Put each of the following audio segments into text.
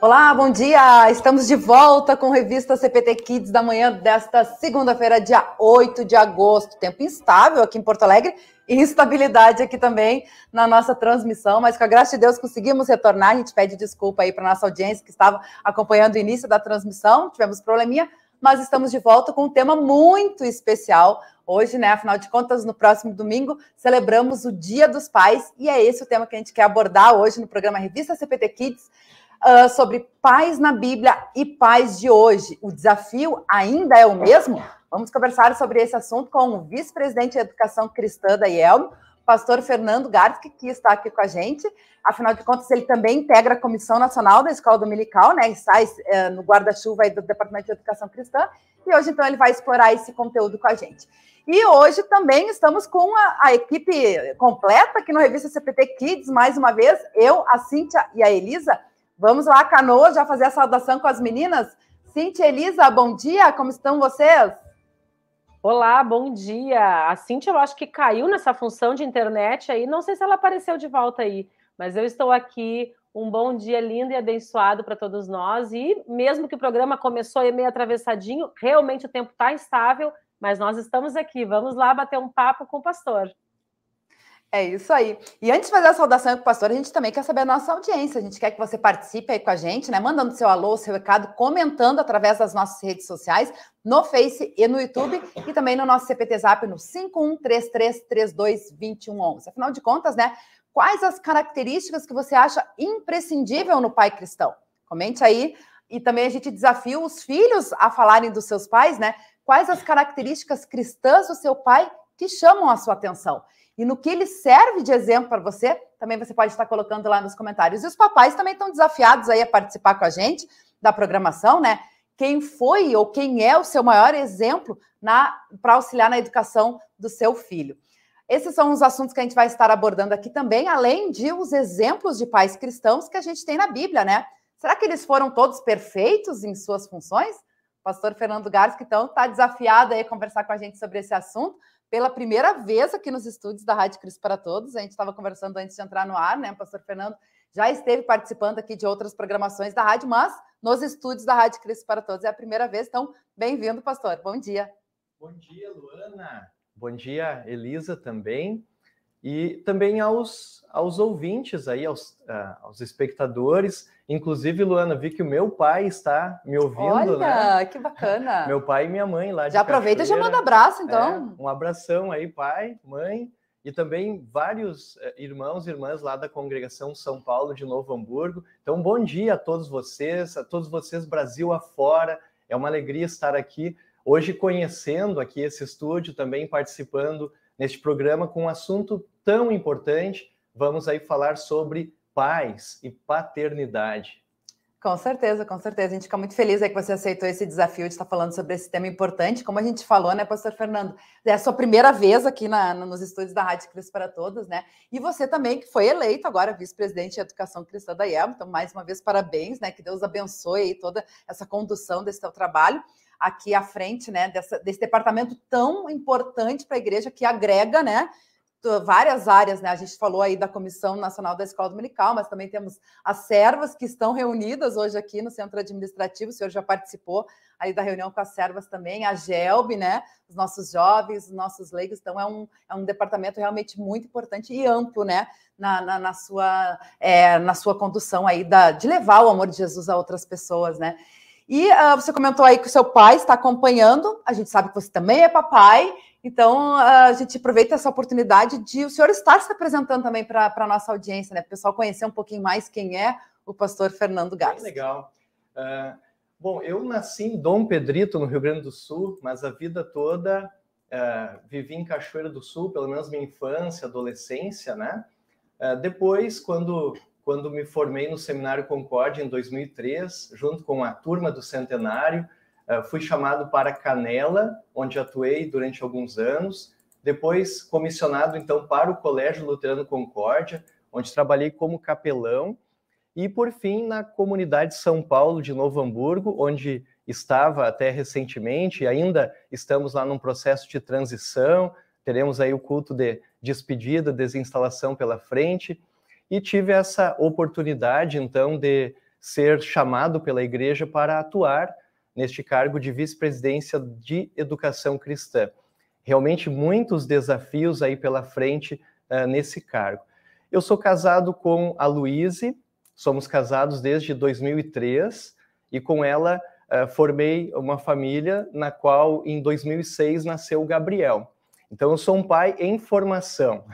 Olá, bom dia! Estamos de volta com revista CPT Kids da manhã desta segunda-feira, dia 8 de agosto. Tempo instável aqui em Porto Alegre e instabilidade aqui também na nossa transmissão, mas com a graça de Deus conseguimos retornar. A gente pede desculpa aí para nossa audiência que estava acompanhando o início da transmissão, tivemos probleminha, mas estamos de volta com um tema muito especial. Hoje, né, afinal de contas, no próximo domingo, celebramos o Dia dos Pais e é esse o tema que a gente quer abordar hoje no programa Revista CPT Kids uh, sobre pais na Bíblia e pais de hoje. O desafio ainda é o mesmo? Vamos conversar sobre esse assunto com o vice-presidente de Educação Cristã da IELM, pastor Fernando Garski, que está aqui com a gente. Afinal de contas, ele também integra a Comissão Nacional da Escola Dominical, né? E sai uh, no guarda-chuva do Departamento de Educação Cristã. E hoje, então, ele vai explorar esse conteúdo com a gente. E hoje também estamos com a, a, equipe completa aqui no Revista CPT Kids, mais uma vez, eu, a Cíntia e a Elisa. Vamos lá, Canoa, já fazer a saudação com as meninas? Cíntia, Elisa, bom dia, como estão vocês? Olá, bom dia. A Cíntia, eu acho que caiu nessa função de internet aí, não sei se ela apareceu de volta aí, mas eu estou aqui. Um bom dia lindo e abençoado para todos nós. E mesmo que o programa começou meio atravessadinho, realmente o tempo está instável, mas nós estamos aqui. Vamos lá bater um papo com o pastor. É isso aí. E antes de fazer a saudação com o pastor, a gente também quer saber a nossa audiência. A gente quer que você participe aí com a gente, né? Mandando seu alô, seu recado, comentando através das nossas redes sociais, no Face e no YouTube, e também no nosso CPT Zap no 5133322111. Afinal de contas, né? Quais as características que você acha imprescindível no pai cristão? Comente aí. E também a gente desafia os filhos a falarem dos seus pais, né? Quais as características cristãs do seu pai que chamam a sua atenção? E no que ele serve de exemplo para você, também você pode estar colocando lá nos comentários. E os papais também estão desafiados aí a participar com a gente da programação, né? Quem foi ou quem é o seu maior exemplo para auxiliar na educação do seu filho? Esses são os assuntos que a gente vai estar abordando aqui também, além de os exemplos de pais cristãos que a gente tem na Bíblia, né? Será que eles foram todos perfeitos em suas funções? O pastor Fernando que então está desafiado aí a conversar com a gente sobre esse assunto pela primeira vez aqui nos estúdios da Rádio Cristo para Todos. A gente estava conversando antes de entrar no ar, né? O pastor Fernando já esteve participando aqui de outras programações da rádio, mas nos estúdios da Rádio Cristo para Todos é a primeira vez. Então, bem-vindo, pastor. Bom dia. Bom dia, Luana. Bom dia, Elisa também. E também aos, aos ouvintes aí, aos, uh, aos espectadores. Inclusive, Luana, vi que o meu pai está me ouvindo, Olha, né? que bacana. Meu pai e minha mãe lá de Já aproveita Cachoeira. e já manda abraço, então. É, um abração aí, pai, mãe, e também vários uh, irmãos e irmãs lá da congregação São Paulo de Novo Hamburgo. Então, bom dia a todos vocês, a todos vocês Brasil afora. É uma alegria estar aqui hoje conhecendo aqui esse estúdio, também participando neste programa com um assunto tão importante. Vamos aí falar sobre pais e paternidade. Com certeza, com certeza. A gente fica muito feliz aí que você aceitou esse desafio de estar falando sobre esse tema importante. Como a gente falou, né, pastor Fernando? É a sua primeira vez aqui na, nos estúdios da Rádio Cristo para Todos, né? E você também, que foi eleito agora vice-presidente de Educação Cristã da IEL. Então, mais uma vez, parabéns, né? Que Deus abençoe aí toda essa condução desse teu trabalho aqui à frente, né, dessa, desse departamento tão importante para a igreja que agrega, né, várias áreas, né? A gente falou aí da Comissão Nacional da Escola Dominical, mas também temos as servas que estão reunidas hoje aqui no Centro Administrativo. O senhor já participou aí da reunião com as servas também, a GELB, né? Os nossos jovens, os nossos leigos. Então, é um, é um departamento realmente muito importante e amplo, né? Na, na, na sua, é, na sua condução aí da, de levar o amor de Jesus a outras pessoas, né? E uh, você comentou aí que o seu pai está acompanhando, a gente sabe que você também é papai, então uh, a gente aproveita essa oportunidade de o senhor estar se apresentando também para a nossa audiência, né? Para o pessoal conhecer um pouquinho mais quem é o pastor Fernando Garcia. legal. Uh, bom, eu nasci em Dom Pedrito, no Rio Grande do Sul, mas a vida toda vivi em Cachoeira do Sul, pelo menos minha infância, adolescência, né? depois, quando quando me formei no Seminário Concórdia em 2003, junto com a turma do Centenário. Eh, fui chamado para Canela, onde atuei durante alguns anos. Depois, comissionado, então, para o Colégio Luterano Concórdia, onde trabalhei como capelão. E, por fim, na comunidade São Paulo de Novo Hamburgo, onde estava até recentemente, e ainda estamos lá num processo de transição, teremos aí o culto de despedida, desinstalação pela frente, e tive essa oportunidade, então, de ser chamado pela igreja para atuar neste cargo de vice-presidência de educação cristã. Realmente muitos desafios aí pela frente uh, nesse cargo. Eu sou casado com a Luíse, somos casados desde 2003 e com ela uh, formei uma família na qual em 2006 nasceu o Gabriel. Então eu sou um pai em formação.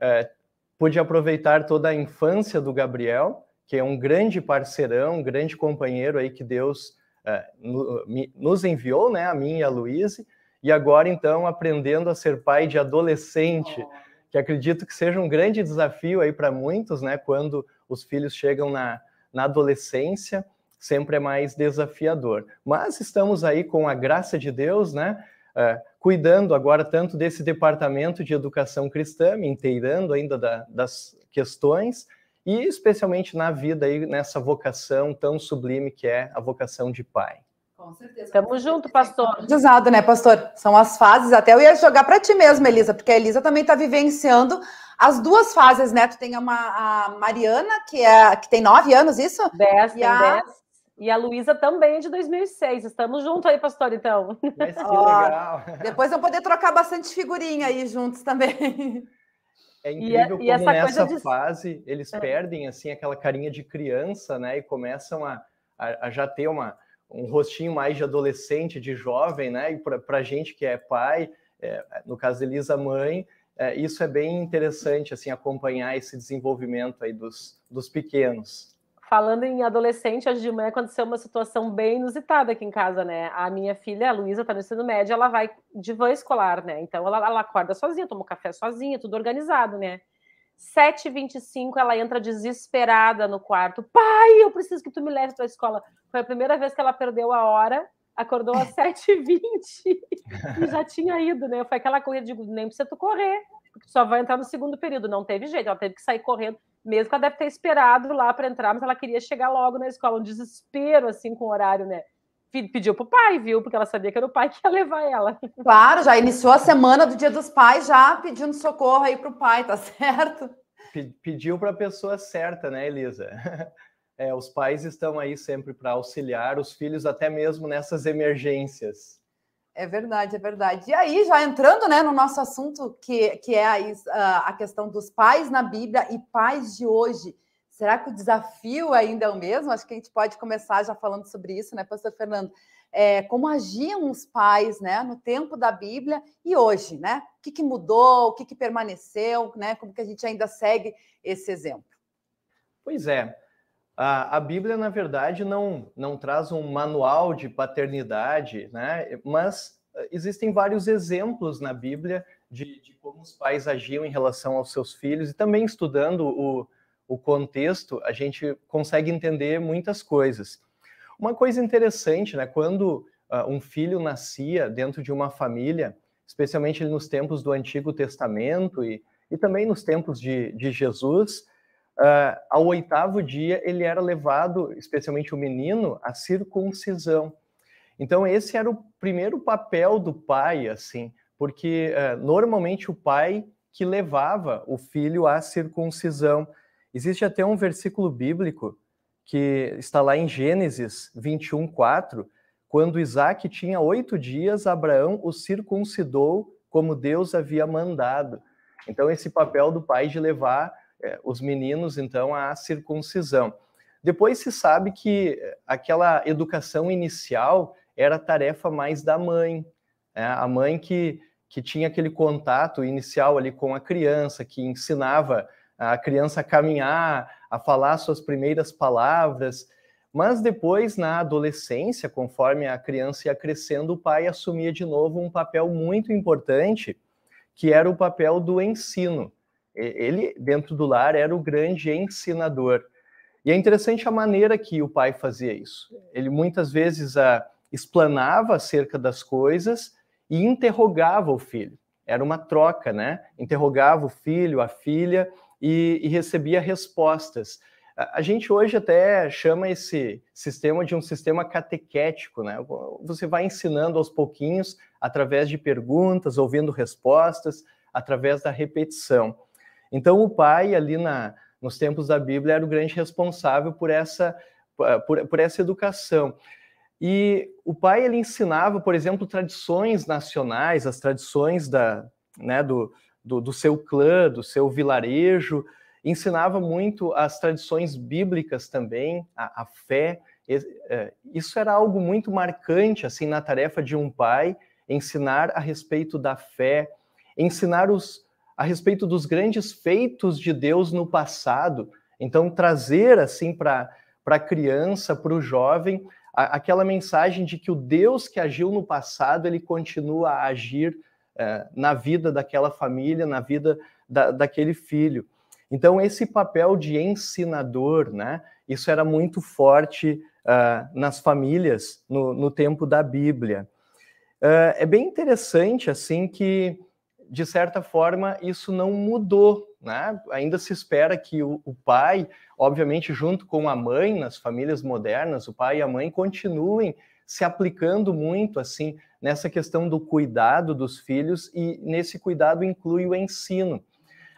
uh, pude aproveitar toda a infância do Gabriel, que é um grande parceirão, um grande companheiro aí que Deus uh, nos enviou, né, a mim e a Luíse, e agora então aprendendo a ser pai de adolescente, que acredito que seja um grande desafio aí para muitos, né, quando os filhos chegam na, na adolescência, sempre é mais desafiador. Mas estamos aí com a graça de Deus, né, uh, cuidando agora tanto desse departamento de educação cristã, me inteirando ainda da, das questões, e especialmente na vida aí nessa vocação tão sublime que é a vocação de pai. Com certeza. Tamo junto, pastor. Exato, né, pastor? São as fases. Até eu ia jogar para ti mesmo, Elisa, porque a Elisa também está vivenciando as duas fases, né? Tu tem uma, a Mariana, que, é, que tem nove anos, isso? Dez, e tem a... dez. E a Luísa também de 2006. Estamos juntos aí, pastor, então. Mas que legal. Depois vão poder trocar bastante figurinha aí juntos também. É incrível e, como essa nessa de... fase eles é. perdem assim aquela carinha de criança, né? E começam a, a, a já ter uma, um rostinho mais de adolescente, de jovem, né? E para a gente que é pai, é, no caso Elisa mãe, é, isso é bem interessante assim acompanhar esse desenvolvimento aí dos, dos pequenos. Falando em adolescente, hoje de manhã aconteceu uma situação bem inusitada aqui em casa, né? A minha filha, a Luísa, tá no ensino médio, ela vai de van escolar, né? Então ela, ela acorda sozinha, toma um café sozinha, tudo organizado, né? 7h25, ela entra desesperada no quarto. Pai, eu preciso que tu me leve para a escola. Foi a primeira vez que ela perdeu a hora, acordou às 7h20 e já tinha ido, né? Foi aquela corrida, digo, nem precisa tu correr, porque tu só vai entrar no segundo período. Não teve jeito, ela teve que sair correndo mesmo que ela deve ter esperado lá para entrar, mas ela queria chegar logo na escola, um desespero assim com o horário, né? Pediu pro pai, viu? Porque ela sabia que era o pai que ia levar ela. Claro, já iniciou a semana do Dia dos Pais, já pedindo socorro aí pro pai, tá certo? Pediu para a pessoa certa, né, Elisa? É, os pais estão aí sempre para auxiliar os filhos, até mesmo nessas emergências. É verdade, é verdade. E aí, já entrando né, no nosso assunto, que, que é a, a questão dos pais na Bíblia e pais de hoje, será que o desafio ainda é o mesmo? Acho que a gente pode começar já falando sobre isso, né, Pastor Fernando? É, como agiam os pais né, no tempo da Bíblia e hoje, né? O que, que mudou, o que, que permaneceu, né? Como que a gente ainda segue esse exemplo? Pois é, a, a Bíblia, na verdade, não, não traz um manual de paternidade, né? mas eh, existem vários exemplos na Bíblia de, de, como os pais agiam em relação aos seus filhos, e também estudando o, o contexto, a gente consegue entender muitas coisas. Uma coisa interessante, né? quando uh, um filho nascia dentro de uma família, especialmente nos tempos do Antigo Testamento e, e também nos tempos de, de Jesus, uh, ao oitavo dia ele era levado, especialmente o menino, à circuncisão. Então esse era o primeiro papel do pai, assim, porque uh, normalmente o pai que levava o filho à circuncisão. Existe até um versículo bíblico que está lá em Gênesis 21, 4, quando Isaac tinha oito dias, Abraão o circuncidou como Deus havia mandado. Então, esse papel do pai de levar os meninos, então, à circuncisão. Depois se sabe que aquela educação inicial era tarefa mais da mãe, né? a mãe que, que tinha aquele contato inicial ali com a criança, que ensinava a criança a caminhar, a falar suas primeiras palavras. Mas depois, na adolescência, conforme a criança ia crescendo, o pai assumia de novo um papel muito importante, que era o papel do ensino ele, dentro do lar, era o grande ensinador. E é interessante a maneira que o pai fazia isso. Ele muitas vezes a, ah, explanava acerca das coisas e interrogava o filho. Era uma troca, né? Interrogava o filho, a filha e, e recebia respostas. A gente hoje até chama esse sistema de um sistema catequético, né? Você vai ensinando aos pouquinhos, através de perguntas, ouvindo respostas, através da repetição. Então, o pai, ali na, nos tempos da Bíblia, era o grande responsável por essa, por, por essa educação. E o pai ele ensinava, por exemplo, tradições nacionais, as tradições da, né, do, do, do seu clã, do seu vilarejo, ensinava muito as tradições bíblicas também, a, a fé. É, isso era algo muito marcante assim na tarefa de um pai, ensinar a respeito da fé, ensinar os, a respeito dos grandes feitos de Deus no passado. Então, trazer assim para a criança, para o jovem, a, aquela mensagem de que o Deus que agiu no passado, ele continua a agir é, na vida daquela família, na vida da, daquele filho. Então, esse papel de ensinador, né, isso era muito forte uh, nas famílias no, no, tempo da Bíblia. Uh, é bem interessante, assim, que, de certa forma, isso não mudou, né? Ainda se espera que o, o pai, obviamente, junto com a mãe, nas famílias modernas, o pai e a mãe continuem se aplicando muito, assim, nessa questão do cuidado dos filhos, e nesse cuidado inclui o ensino.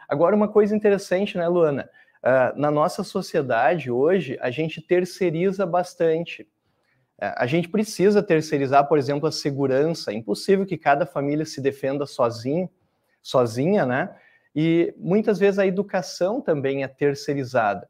Agora, uma coisa interessante, né, Luana? Uh, na nossa sociedade hoje, a gente terceiriza bastante. Uh, a gente precisa terceirizar, por exemplo, a segurança. É impossível que cada família se defenda sozinho, sozinha, né? E muitas vezes a educação também é terceirizada.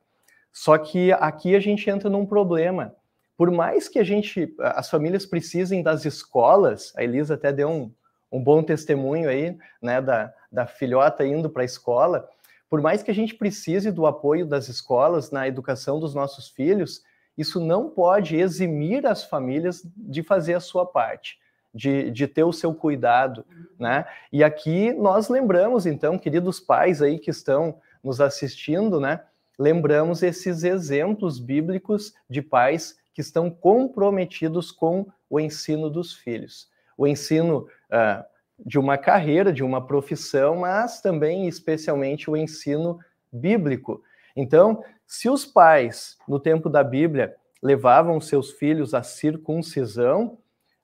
Só que aqui a gente entra num problema. Por mais que a gente, as famílias precisem das escolas, a Elisa até deu um, um bom testemunho aí, né, da, da filhota indo para a escola, por mais que a gente precise do apoio das escolas na educação dos nossos filhos, isso não pode eximir as famílias de fazer a sua parte, de, de ter o seu cuidado, né? E aqui nós lembramos, então, queridos pais aí que estão nos assistindo, né? Lembramos esses exemplos bíblicos de pais que estão comprometidos com o ensino dos filhos o ensino uh, de uma carreira, de uma profissão, mas também, especialmente, o ensino bíblico. Então, se os pais, no tempo da Bíblia, levavam seus filhos à circuncisão,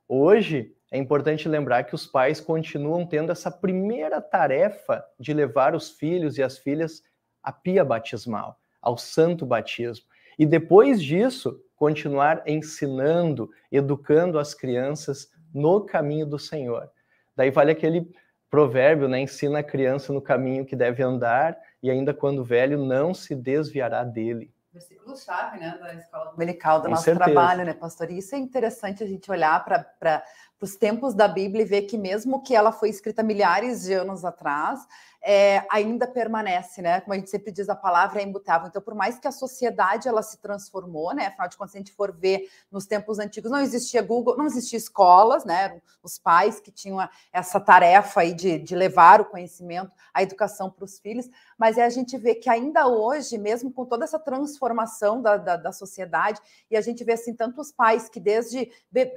hoje é importante lembrar que os pais continuam tendo essa primeira tarefa de levar os filhos e as filhas à pia batismal, ao santo batismo. E depois disso, continuar ensinando, educando as crianças no caminho do Senhor. Daí vale aquele provérbio, né? Ensina a criança no caminho que deve andar e ainda quando velho não se desviará dele. Versículo-chave, né, da escola dominical, do Com nosso certeza. trabalho, né, pastor? E isso é interessante a gente olhar para os tempos da Bíblia e ver que mesmo que ela foi escrita milhares de anos atrás, é, ainda permanece, né? Como a gente sempre diz, a palavra é imutável. Então, por mais que a sociedade ela se transformou, né? Afinal de contas, se a gente for ver nos tempos antigos, não existia Google, não existia escolas, né? Eram os pais que tinham essa tarefa aí de, de levar o conhecimento, a educação para os filhos, mas é a gente vê que ainda hoje, mesmo com toda essa transformação da, da, da sociedade, e a gente vê assim tantos pais que desde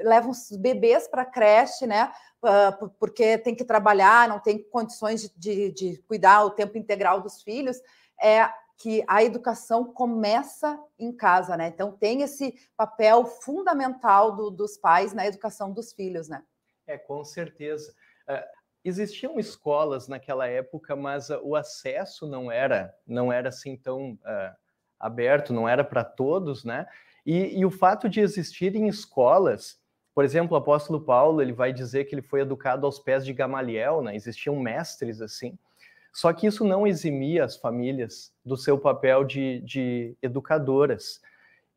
levam os bebês para a creche, né? Porque tem que trabalhar, não tem condições de, de, de cuidar o tempo integral dos filhos, é que a educação começa em casa, né? Então tem esse papel fundamental do, dos pais na educação dos filhos, né? É, com certeza. Existiam escolas naquela época, mas o acesso não era, não era assim tão aberto, não era para todos, né? E, e, o fato de existirem escolas por exemplo, o apóstolo Paulo, ele vai dizer que ele foi educado aos pés de Gamaliel, né? Existiam mestres assim. Só que isso não eximia as famílias do seu papel de, de educadoras.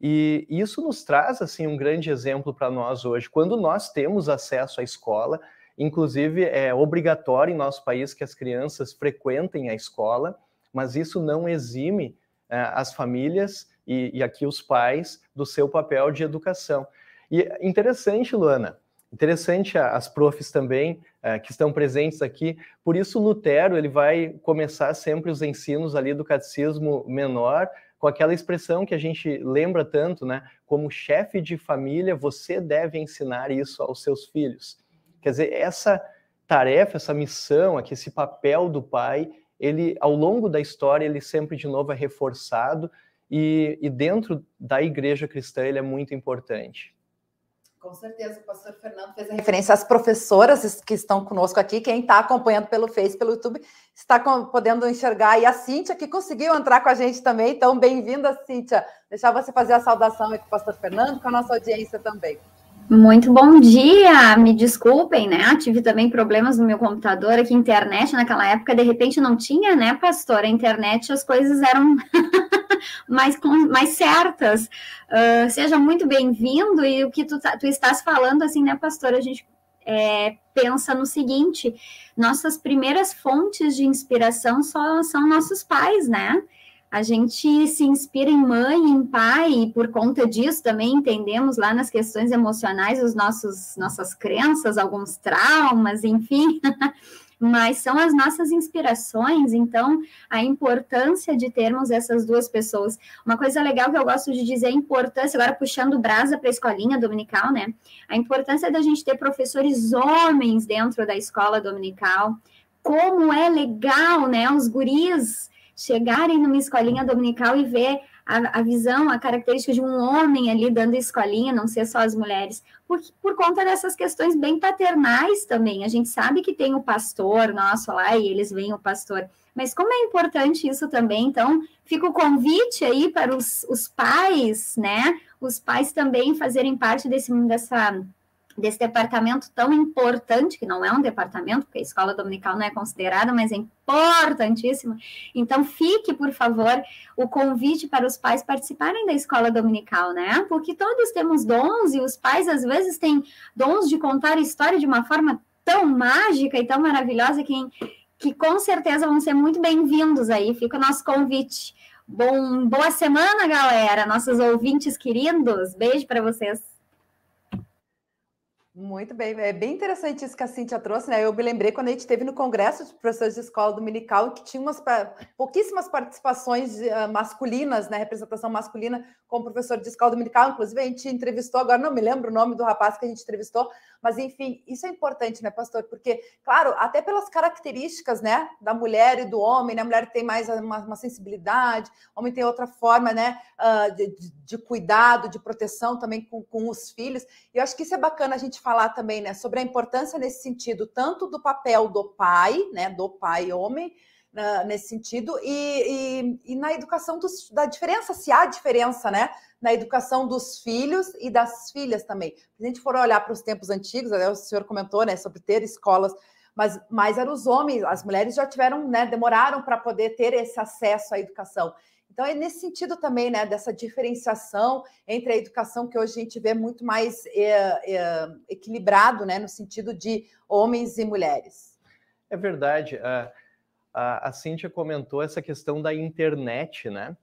E isso nos traz assim um grande exemplo para nós hoje. Quando nós temos acesso à escola, inclusive é obrigatório em nosso país que as crianças frequentem a escola, mas isso não exime é, as famílias e, e aqui os pais do seu papel de educação. E interessante, Luana, interessante as profs também uh, que estão presentes aqui. Por isso, Lutero ele vai começar sempre os ensinos ali do catecismo menor com aquela expressão que a gente lembra tanto, né? Como chefe de família, você deve ensinar isso aos seus filhos. Quer dizer, essa tarefa, essa missão, aqui, esse papel do pai, ele ao longo da história ele sempre de novo é reforçado e, e dentro da igreja cristã ele é muito importante. Com certeza, o pastor Fernando fez a referência às professoras que estão conosco aqui. Quem está acompanhando pelo Face, pelo YouTube, está podendo enxergar. E a Cíntia, que conseguiu entrar com a gente também. Então, bem-vinda, Cíntia. Deixar você fazer a saudação aqui com o pastor Fernando, com a nossa audiência também. Muito bom dia, me desculpem, né? Tive também problemas no meu computador aqui, internet naquela época, de repente não tinha, né, pastor? A internet, as coisas eram mais, mais certas. Uh, seja muito bem-vindo e o que tu, tá, tu estás falando, assim, né, pastor? A gente é, pensa no seguinte: nossas primeiras fontes de inspiração só são nossos pais, né? A gente se inspira em mãe, em pai, e por conta disso também entendemos lá nas questões emocionais os nossos nossas crenças, alguns traumas, enfim. mas são as nossas inspirações, então a importância de termos essas duas pessoas. Uma coisa legal que eu gosto de dizer é a importância, agora puxando brasa para a escolinha dominical, né? A importância da gente ter professores homens dentro da escola dominical. Como é legal, né? Os guris chegarem numa escolinha dominical e ver a, a, visão, a característica de um homem ali dando escolinha, não ser só as mulheres, por, por conta dessas questões bem paternais também. A gente sabe que tem o pastor nosso lá e eles veem o pastor. Mas como é importante isso também, então fica o convite aí para os, os pais, né? Os pais também fazerem parte desse, dessa desse departamento tão importante, que não é um departamento, porque a escola dominical não é considerada, mas é importantíssima. Então, fique, por favor, o convite para os pais participarem da escola dominical, né? Porque todos temos dons e os pais, às vezes, têm dons de contar a história de uma forma tão mágica e tão maravilhosa que, que com certeza vão ser muito bem-vindos aí. Fica o nosso convite. Bom, boa semana, galera, nossos ouvintes queridos. Beijo para vocês. Muito bem, é bem interessante isso que a Cintia trouxe, né? Eu me lembrei quando a gente teve no Congresso de Professores de Escola Dominical, que tinha umas pouquíssimas participações uh, masculinas, né? Representação masculina como professor de escola dominical. Inclusive, a gente entrevistou, agora não me lembro o nome do rapaz que a gente entrevistou, mas enfim, isso é importante, né, pastor? Porque, claro, até pelas características, né, da mulher e do homem, né? A mulher tem mais uma, uma sensibilidade, o homem tem outra forma, né, uh, de, de, cuidado, de proteção também com, com os filhos. E eu acho que isso é bacana a gente falar também, né, sobre a importância nesse sentido, tanto do papel do pai, né, do pai homem, uh, nesse sentido, e, e, e na educação dos, da diferença, se há diferença, né, na educação dos filhos e das filhas também. Se a gente for olhar para os tempos antigos, o senhor comentou, né, sobre ter escolas, mas mais eram os homens, as mulheres já tiveram, né, demoraram para poder ter esse acesso à educação. Então, é nesse sentido também, né, dessa diferenciação entre a educação que hoje a gente vê muito mais é, é, equilibrado, né, no sentido de homens e mulheres. É verdade. A, a, a Cíntia comentou essa questão da internet, né?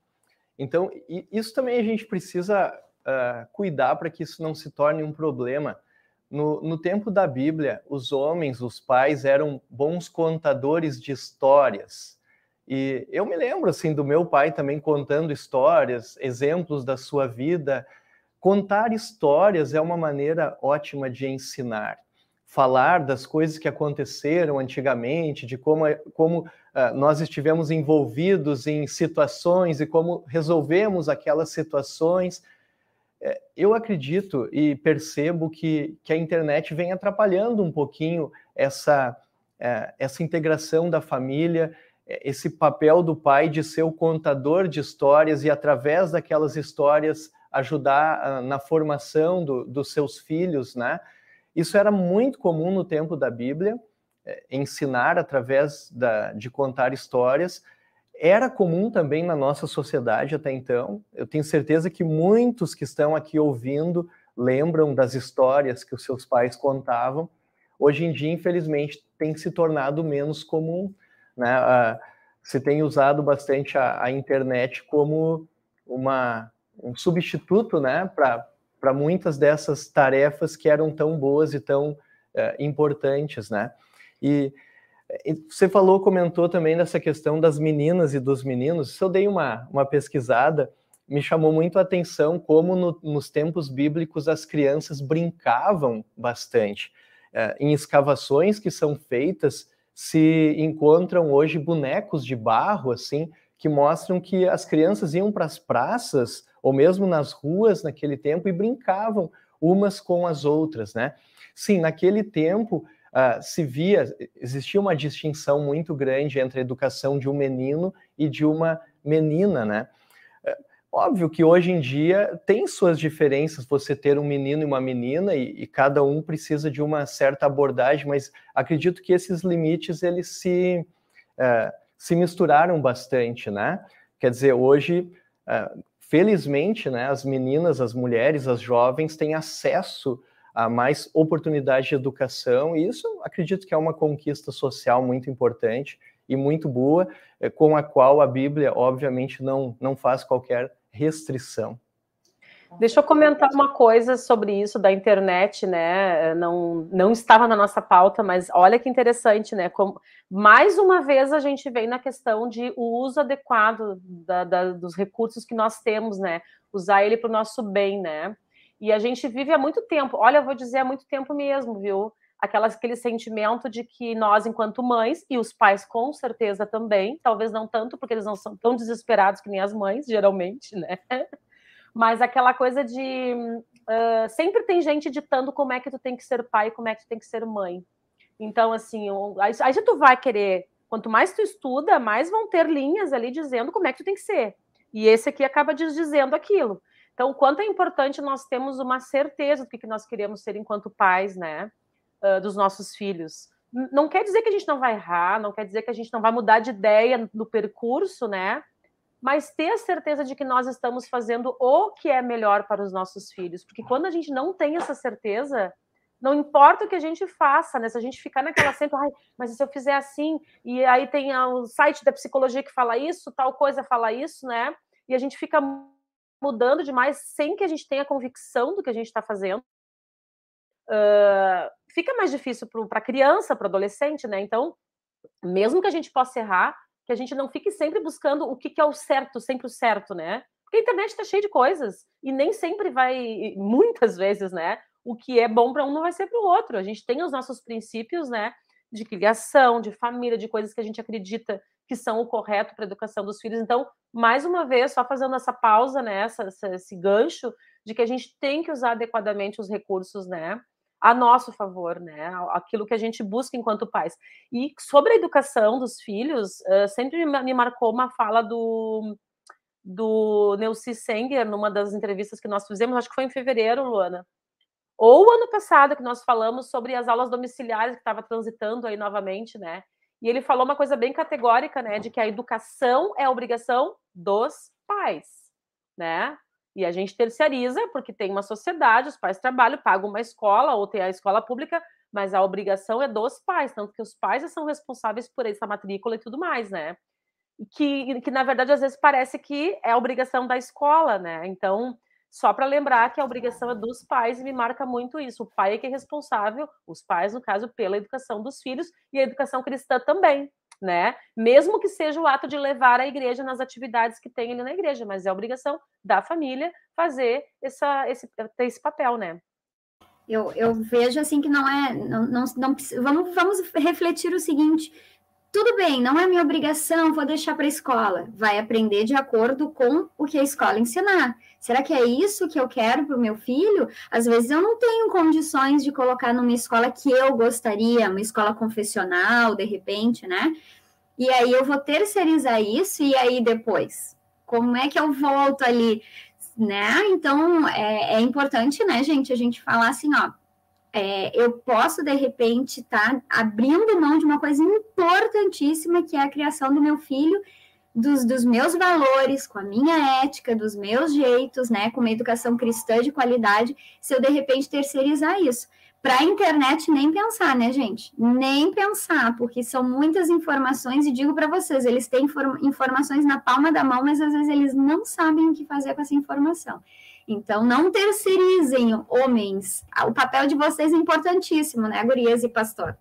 Então, isso também a gente precisa uh, cuidar para que isso não se torne um problema. No, no, tempo da Bíblia, os homens, os pais, eram bons contadores de histórias. E eu me lembro assim do meu pai também contando histórias, exemplos da sua vida. Contar histórias é uma maneira ótima de ensinar falar das coisas que aconteceram antigamente, de como, como uh, nós estivemos envolvidos em situações e como resolvemos aquelas situações. É, eu acredito e percebo que, que a internet vem atrapalhando um pouquinho essa, uh, essa integração da família, esse papel do pai de ser o contador de histórias e, através daquelas histórias, ajudar uh, na formação do, dos seus filhos, né? Isso era muito comum no tempo da Bíblia, é, ensinar através da, de contar histórias. Era comum também na nossa sociedade até então. Eu tenho certeza que muitos que estão aqui ouvindo lembram das histórias que os seus pais contavam. Hoje em dia, infelizmente, tem se tornado menos comum. Né? Se tem usado bastante a, a internet como uma, um substituto né, para para muitas dessas tarefas que eram tão boas e tão uh, importantes, né? E, e, você falou, comentou também dessa questão das meninas e dos meninos. Se eu dei uma, uma pesquisada, me chamou muito a atenção como no, nos tempos bíblicos as crianças brincavam bastante. Uh, em escavações que são feitas, se encontram hoje bonecos de barro, assim, que mostram que as crianças iam para as praças ou mesmo nas ruas naquele tempo e brincavam umas com as outras, né? Sim, naquele tempo uh, se via, existia uma distinção muito grande entre a educação de um menino e de uma menina, né? É, óbvio que hoje em dia tem suas diferenças você ter um menino e uma menina e, e, cada um precisa de uma certa abordagem, mas acredito que esses limites eles se, uh, se misturaram bastante, né? Quer dizer, hoje, uh, felizmente, né, as meninas, as mulheres, as jovens têm acesso a mais oportunidade de educação, e isso acredito que é uma conquista social muito importante e muito boa, eh, com a qual a Bíblia, obviamente, não, não faz qualquer restrição. Deixa eu comentar uma coisa sobre isso da internet, né? Não, não estava na nossa pauta, mas olha que interessante, né? Como, mais uma vez a gente vem na questão de o uso adequado da, da, dos recursos que nós temos, né? Usar ele para o nosso bem, né? E a gente vive há muito tempo, olha, eu vou dizer há muito tempo mesmo, viu? Aquelas, aquele sentimento de que nós, enquanto mães, e os pais com certeza também, talvez não tanto, porque eles não são tão desesperados que nem as mães, geralmente, né? Mas aquela coisa de uh, sempre tem gente ditando como é que tu tem que ser pai, como é que tu tem que ser mãe. Então, assim, aí, aí tu vai querer, quanto mais tu estuda, mais vão ter linhas ali dizendo como é que tu tem que ser. E esse aqui acaba dizendo aquilo. Então, o quanto é importante nós termos uma certeza do que nós queremos ser enquanto pais, né? Uh, dos nossos filhos. Não quer dizer que a gente não vai errar, não quer dizer que a gente não vai mudar de ideia no percurso, né? Mas ter a certeza de que nós estamos fazendo o que é melhor para os nossos filhos. Porque quando a gente não tem essa certeza, não importa o que a gente faça, né? Se a gente ficar naquela sempre, ai, mas se eu fizer assim, e aí tem o site da psicologia que fala isso, tal coisa fala isso, né? E a gente fica mudando demais sem que a gente tenha convicção do que a gente está fazendo. Uh, fica mais difícil para a criança, para o adolescente, né? Então, mesmo que a gente possa errar, que a gente não fique sempre buscando o que, que é o certo, sempre o certo, né? Porque a internet está cheia de coisas e nem sempre vai, muitas vezes, né? O que é bom para um não vai ser para o outro. A gente tem os nossos princípios, né? De criação, de família, de coisas que a gente acredita que são o correto para a educação dos filhos. Então, mais uma vez, só fazendo essa pausa, né, essa, esse gancho de que a gente tem que usar adequadamente os recursos, né, a nosso favor, né, aquilo que a gente busca enquanto pais. E sobre a educação dos filhos, uh, sempre me marcou uma fala do do Neuci Senger, numa das entrevistas que nós fizemos, acho que foi em fevereiro, Luana, ou ano passado, que nós falamos sobre as aulas domiciliares que estava transitando aí novamente, né? E ele falou uma coisa bem categórica, né, de que a educação é a obrigação dos pais, né? E a gente terceiriza porque tem uma sociedade, os pais trabalham, pagam uma escola ou tem a escola pública, mas a obrigação é dos pais, tanto que os pais são responsáveis por essa matrícula e tudo mais, né? Que, que na verdade às vezes parece que é a obrigação da escola, né? Então, só para lembrar que a obrigação é dos pais e me marca muito isso. O pai é que é responsável, os pais, no caso, pela educação dos filhos e a educação cristã também, né? Mesmo que seja o ato de levar a igreja nas atividades que tem ali na igreja, mas é obrigação da família fazer essa, esse, ter esse papel, né? Eu, eu vejo assim que não é. Não, não, não, vamos, vamos refletir o seguinte: tudo bem, não é minha obrigação, vou deixar para a escola. Vai aprender de acordo com o que a escola ensinar. Será que é isso que eu quero para o meu filho? Às vezes eu não tenho condições de colocar numa escola que eu gostaria, uma escola confessional, de repente, né? E aí eu vou terceirizar isso, e aí depois? Como é que eu volto ali? Né? Então é, é importante, né, gente, a gente falar assim, ó é, eu posso, de repente, estar tá abrindo mão de uma coisa importantíssima, que é a criação do meu filho, dos, dos meus valores, com a minha ética, dos meus jeitos, né, com uma educação cristã de qualidade, se eu, de repente, terceirizar isso. Para a internet, nem pensar, né, gente? Nem pensar, porque são muitas informações, e digo para vocês, eles têm informações na palma da mão, mas às vezes eles não sabem o que fazer com essa informação. Então, não terceirizem homens. O papel de vocês é importantíssimo, né, gurias e pastor?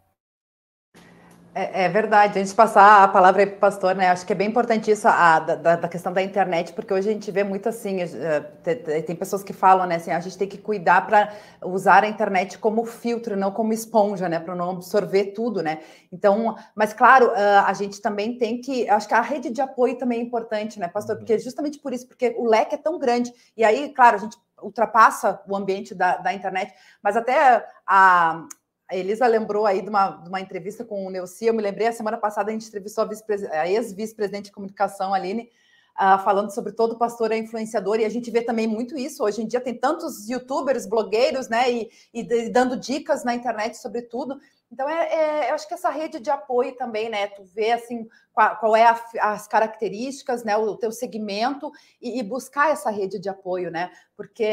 É, é, verdade, a gente passar a palavra aí para o pastor, né? Acho que é bem importante isso, a, da, da, questão da internet, porque hoje a gente vê muito assim, uh, tem, pessoas que falam, né, assim, a gente tem que cuidar para usar a internet como filtro, não como esponja, né? Para não absorver tudo, né? Então, mas claro, uh, a gente também tem que. Acho que a rede de apoio também é importante, né, pastor? Porque uhum. justamente por isso, porque o leque é tão grande. E aí, claro, a gente ultrapassa o ambiente da, da internet, mas até a, a Elisa lembrou aí de uma, de uma entrevista com o Neuci, eu me lembrei, a semana passada a gente entrevistou a, a ex-vice-presidente de comunicação, Aline, uh, falando sobre todo pastor é influenciador, e a gente vê também muito isso, hoje em dia tem tantos youtubers, blogueiros, né, e, e dando dicas na internet sobre tudo, então, é, é, eu acho que essa rede de apoio também, né? Tu vê assim qual, qual é a, as características, né? O teu segmento e, e, buscar essa rede de apoio, né? Porque,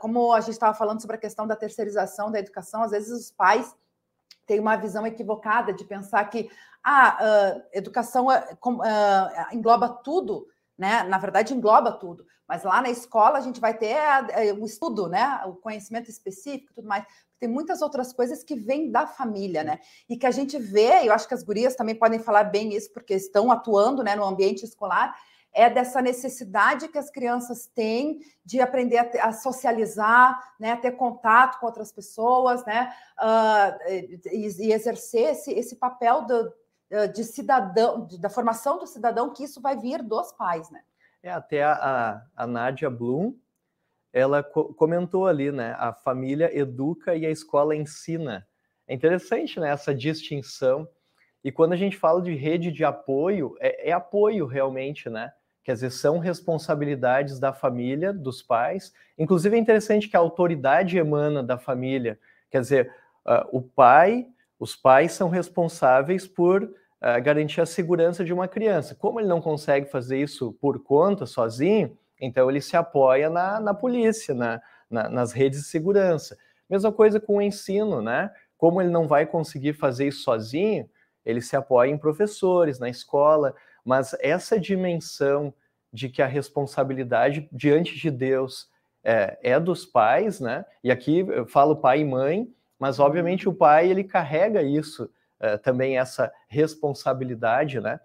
como a gente estava falando sobre a questão da terceirização da educação, às vezes os pais tem uma visão equivocada de pensar que a ah, uh, educação uh, engloba tudo, né? Na verdade, engloba tudo. Mas lá na escola a gente vai ter o estudo, né? O conhecimento específico, tudo mais. Tem muitas outras coisas que vêm da família, né? E que a gente vê, eu acho que as gurias também podem falar bem isso, porque estão atuando né, no ambiente escolar, é dessa necessidade que as crianças têm de aprender a, a socializar, né, a ter contato com outras pessoas, né, uh, e, e, exercer esse, esse papel do, de cidadão, da formação do cidadão, que isso vai vir dos pais, né? É, até a, a, Nádia Blum, ela co comentou ali, né, a família educa e a escola ensina. É interessante, né, essa distinção. E quando a gente fala de rede de apoio, é, é apoio realmente, né? Quer dizer, são responsabilidades da família, dos pais. Inclusive, é interessante que a autoridade emana da família. Quer dizer, uh, o pai, os pais são responsáveis por garantir a segurança de uma criança. Como ele não consegue fazer isso por conta, sozinho, então ele se apoia na, na polícia, na, na, nas redes de segurança. Mesma coisa com o ensino, né? Como ele não vai conseguir fazer isso sozinho, ele se apoia em professores, na escola mas essa dimensão de que a responsabilidade diante de Deus é, é, dos pais, né? E aqui eu falo pai e mãe, mas obviamente o pai ele carrega isso é, também essa responsabilidade, né?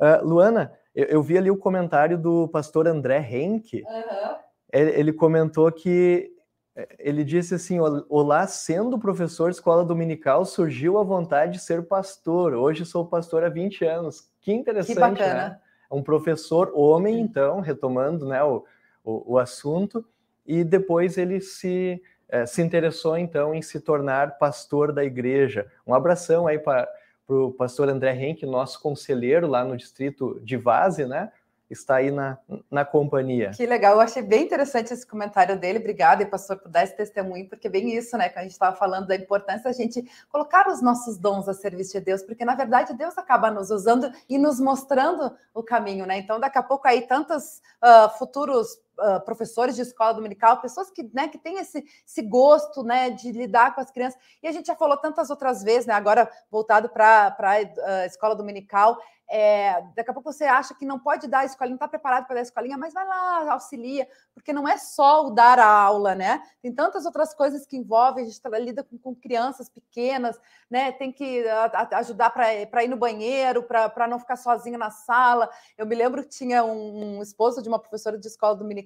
Uh, Luana, eu, eu, vi ali o comentário do pastor André Henke. Uhum. Ele, ele comentou que é, ele disse assim: Olá, sendo professor de escola dominical, surgiu a vontade de ser pastor. Hoje sou pastor há 20 anos. Que interessante, que bacana. né? Um professor homem, então, retomando né, o, o, o assunto, e depois ele se, se interessou, então, em se tornar pastor da igreja. Um abração aí para o pastor André Henke, nosso conselheiro lá no distrito de Vaze, né? está aí na, na companhia. Que legal, eu achei bem interessante esse comentário dele. Obrigada, e pastor, por dar esse testemunho, porque bem isso, né? Que a gente estava falando da importância da gente colocar os nossos dons a serviço de Deus, porque na verdade Deus acaba nos usando e nos mostrando o caminho, né? Então, daqui a pouco aí tantos uh, futuros uh, professores de escola dominical, pessoas que, né, que têm esse, esse gosto né, de lidar com as crianças. E a gente já falou tantas outras vezes, né? Agora voltado para a uh, escola dominical, é, daqui a pouco você acha que não pode dar a escolinha, não está preparado para dar a escolinha, mas vai lá, auxilia, porque não é só o dar a aula, né? Tem tantas outras coisas que envolvem, a gente tá, lida com, com, crianças pequenas, né? Tem que a, ajudar para ir no banheiro, para não ficar sozinho na sala. Eu me lembro que tinha um, um esposo de uma professora de escola dominical,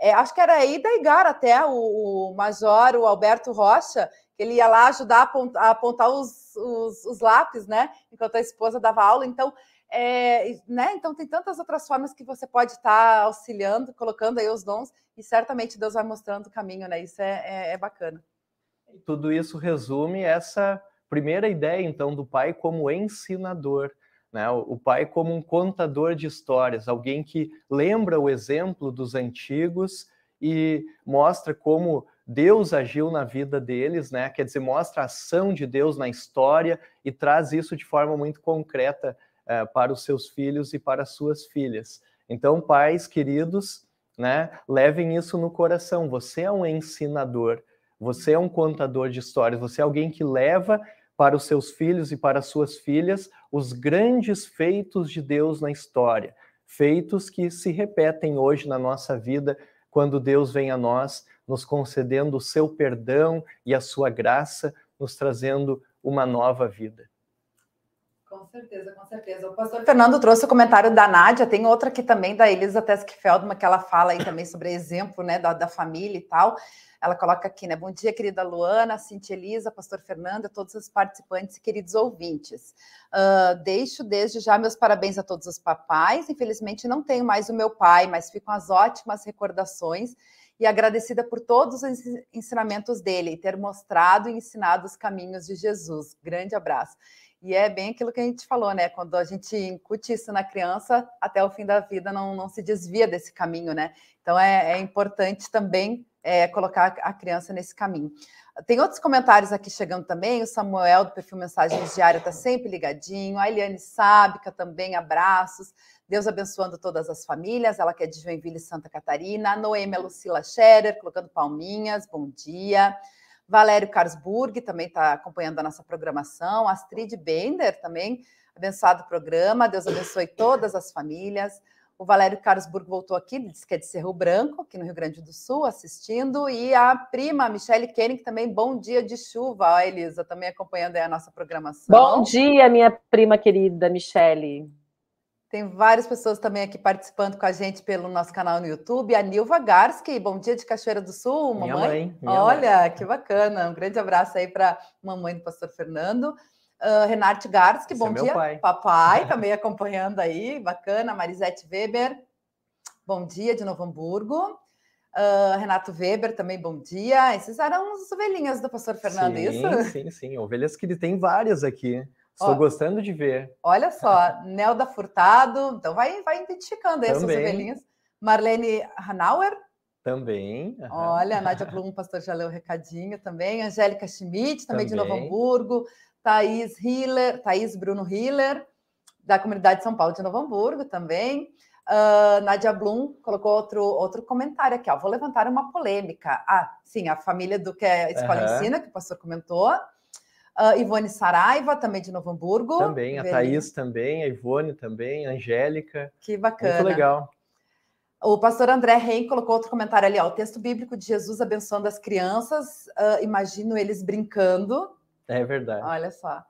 é, acho que era aí da Igar até, o, o Major, o Alberto Rocha, ele ia lá ajudar a apontar, a apontar os, os, os, lápis, né? Enquanto a esposa dava aula. Então, é, né? Então tem tantas outras formas que você pode estar auxiliando, colocando aí os dons, e certamente Deus vai mostrando o caminho, né? Isso é, é, é bacana. Tudo isso resume essa primeira ideia, então, do pai como ensinador. Né? O pai como um contador de histórias, alguém que lembra o exemplo dos antigos e mostra como Deus agiu na vida deles, né? Quer dizer, mostra a ação de Deus na história e traz isso de forma muito concreta uh, para os seus filhos e para as suas filhas. Então, pais queridos, né? Levem isso no coração. Você é um ensinador, você é um contador de histórias, você é alguém que leva para os seus filhos e para as suas filhas os grandes feitos de Deus na história, feitos que se repetem hoje na nossa vida quando Deus vem a nós, nos concedendo o seu perdão e a sua graça, nos trazendo uma nova vida. Com certeza, com certeza. O pastor Fernando trouxe o comentário da Nádia, tem outra aqui também da Elisa Teskfeldman, que ela fala aí também sobre exemplo né, da, da família e tal. Ela coloca aqui, né? Bom dia, querida Luana, Cintia Elisa, pastor Fernando, todos os participantes e queridos ouvintes. Uh, deixo desde já meus parabéns a todos os papais. Infelizmente, não tenho mais o meu pai, mas ficam as ótimas recordações e agradecida por todos os ensinamentos dele e ter mostrado e ensinado os caminhos de Jesus. Grande abraço. E é bem aquilo que a gente falou, né? Quando a gente incute isso na criança, até o fim da vida não, não se desvia desse caminho, né? Então é, é importante também é, colocar a criança nesse caminho. Tem outros comentários aqui chegando também. O Samuel, do perfil Mensagens Diária, está sempre ligadinho. A Eliane Sábica também, abraços. Deus abençoando todas as famílias. Ela que é de Joinville, Santa Catarina. A Noêmia Lucila Scherer, colocando palminhas. Bom dia. Valério Karsburg também está acompanhando a nossa programação. Astrid Bender também, abençoado programa. Deus abençoe todas as famílias. O Valério Carlsburg voltou aqui, disse que é de Cerro Branco, aqui no Rio Grande do Sul, assistindo. E a prima, Michele Kenning, também, bom dia de chuva. Ó, Elisa, também acompanhando a nossa programação. Bom dia, minha prima querida, Michele. Tem várias pessoas também aqui participando com a gente pelo nosso canal no YouTube. A Nilva Garski, bom dia de Cachoeira do Sul, mamãe. Minha mãe minha Olha, mãe. que bacana. Um grande abraço aí para mamãe do pastor Fernando. Uh, Renate Garski, bom é dia. Pai. Papai, também acompanhando aí, bacana. Marisete Weber, bom dia de Novo Hamburgo. Uh, Renato Weber, também bom dia. Esses eram as ovelhinhas do pastor Fernando, sim, isso? Sim, sim, ovelhas que ele tem várias aqui. Estou Ó, gostando de ver. Olha só, Nelda Furtado, então vai, vai identificando essas ovelhinhas. Marlene Hanauer. Também. Uhum. Olha, Nádia Blum, pastor já leu o recadinho também. Angélica Schmidt, também, também, de Novo Hamburgo. Thaís Hiller, Thaís Bruno Hiller, da comunidade de São Paulo de Novo Hamburgo também. Uh, Nádia Blum colocou outro, outro comentário aqui, ó. Vou levantar uma polêmica. Ah, sim, a família do que é a Escola uhum. Ensina, que o pastor comentou. Uh, Ivone Saraiva, também de Novo Hamburgo. Também, a Thaís também, a Ivone também, a Angélica. Que bacana. Muito legal. O pastor André Reim colocou outro comentário ali, ó, o texto bíblico de Jesus abençoando as crianças, uh, imagino eles brincando. É verdade. Olha só.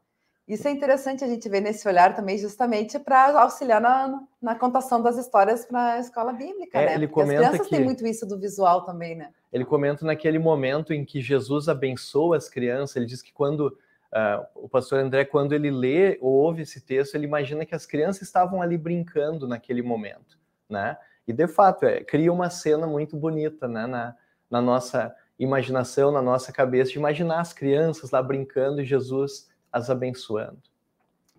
Isso é interessante a gente ver nesse olhar também, justamente para auxiliar na, na contação das histórias para a escola bíblica, é, né? Ele Porque comenta as crianças que... têm muito isso do visual também, né? Ele comenta naquele momento em que Jesus abençoa as crianças, ele diz que quando Uh, o pastor André, quando ele lê ou ouve esse texto, ele imagina que as crianças estavam ali brincando naquele momento, né? E de fato, é, cria uma cena muito bonita, né? Na, na nossa imaginação, na nossa cabeça, de imaginar as crianças lá brincando e Jesus as abençoando.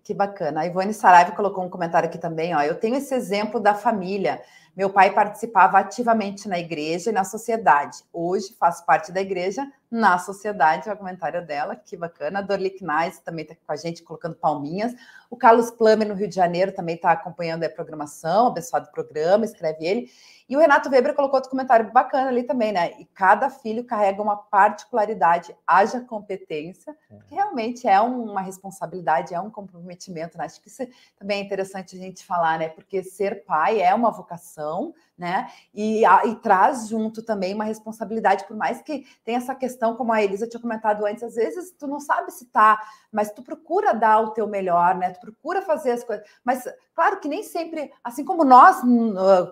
Que bacana. A Ivone Saraiva colocou um comentário aqui também, ó. Eu tenho esse exemplo da família meu pai participava ativamente na igreja e na sociedade. Hoje faz parte da igreja na sociedade, é o comentário dela, que bacana. A Dorli Knies também está com a gente, colocando palminhas. O Carlos Plummer, no Rio de Janeiro, também está acompanhando a programação, abençoado programa, escreve ele. E o Renato Weber colocou outro comentário bacana ali também, né? E cada filho carrega uma particularidade, haja competência, é. que realmente é uma responsabilidade, é um comprometimento, né? Acho que isso também é interessante a gente falar, né? Porque ser pai é uma vocação, né? E, a, e, traz junto também uma responsabilidade, por mais que tenha essa questão, como a Elisa tinha comentado antes, às vezes tu não sabe se tá, mas tu procura dar o teu melhor, né? Tu procura fazer as coisas. Mas claro que nem sempre, assim como nós,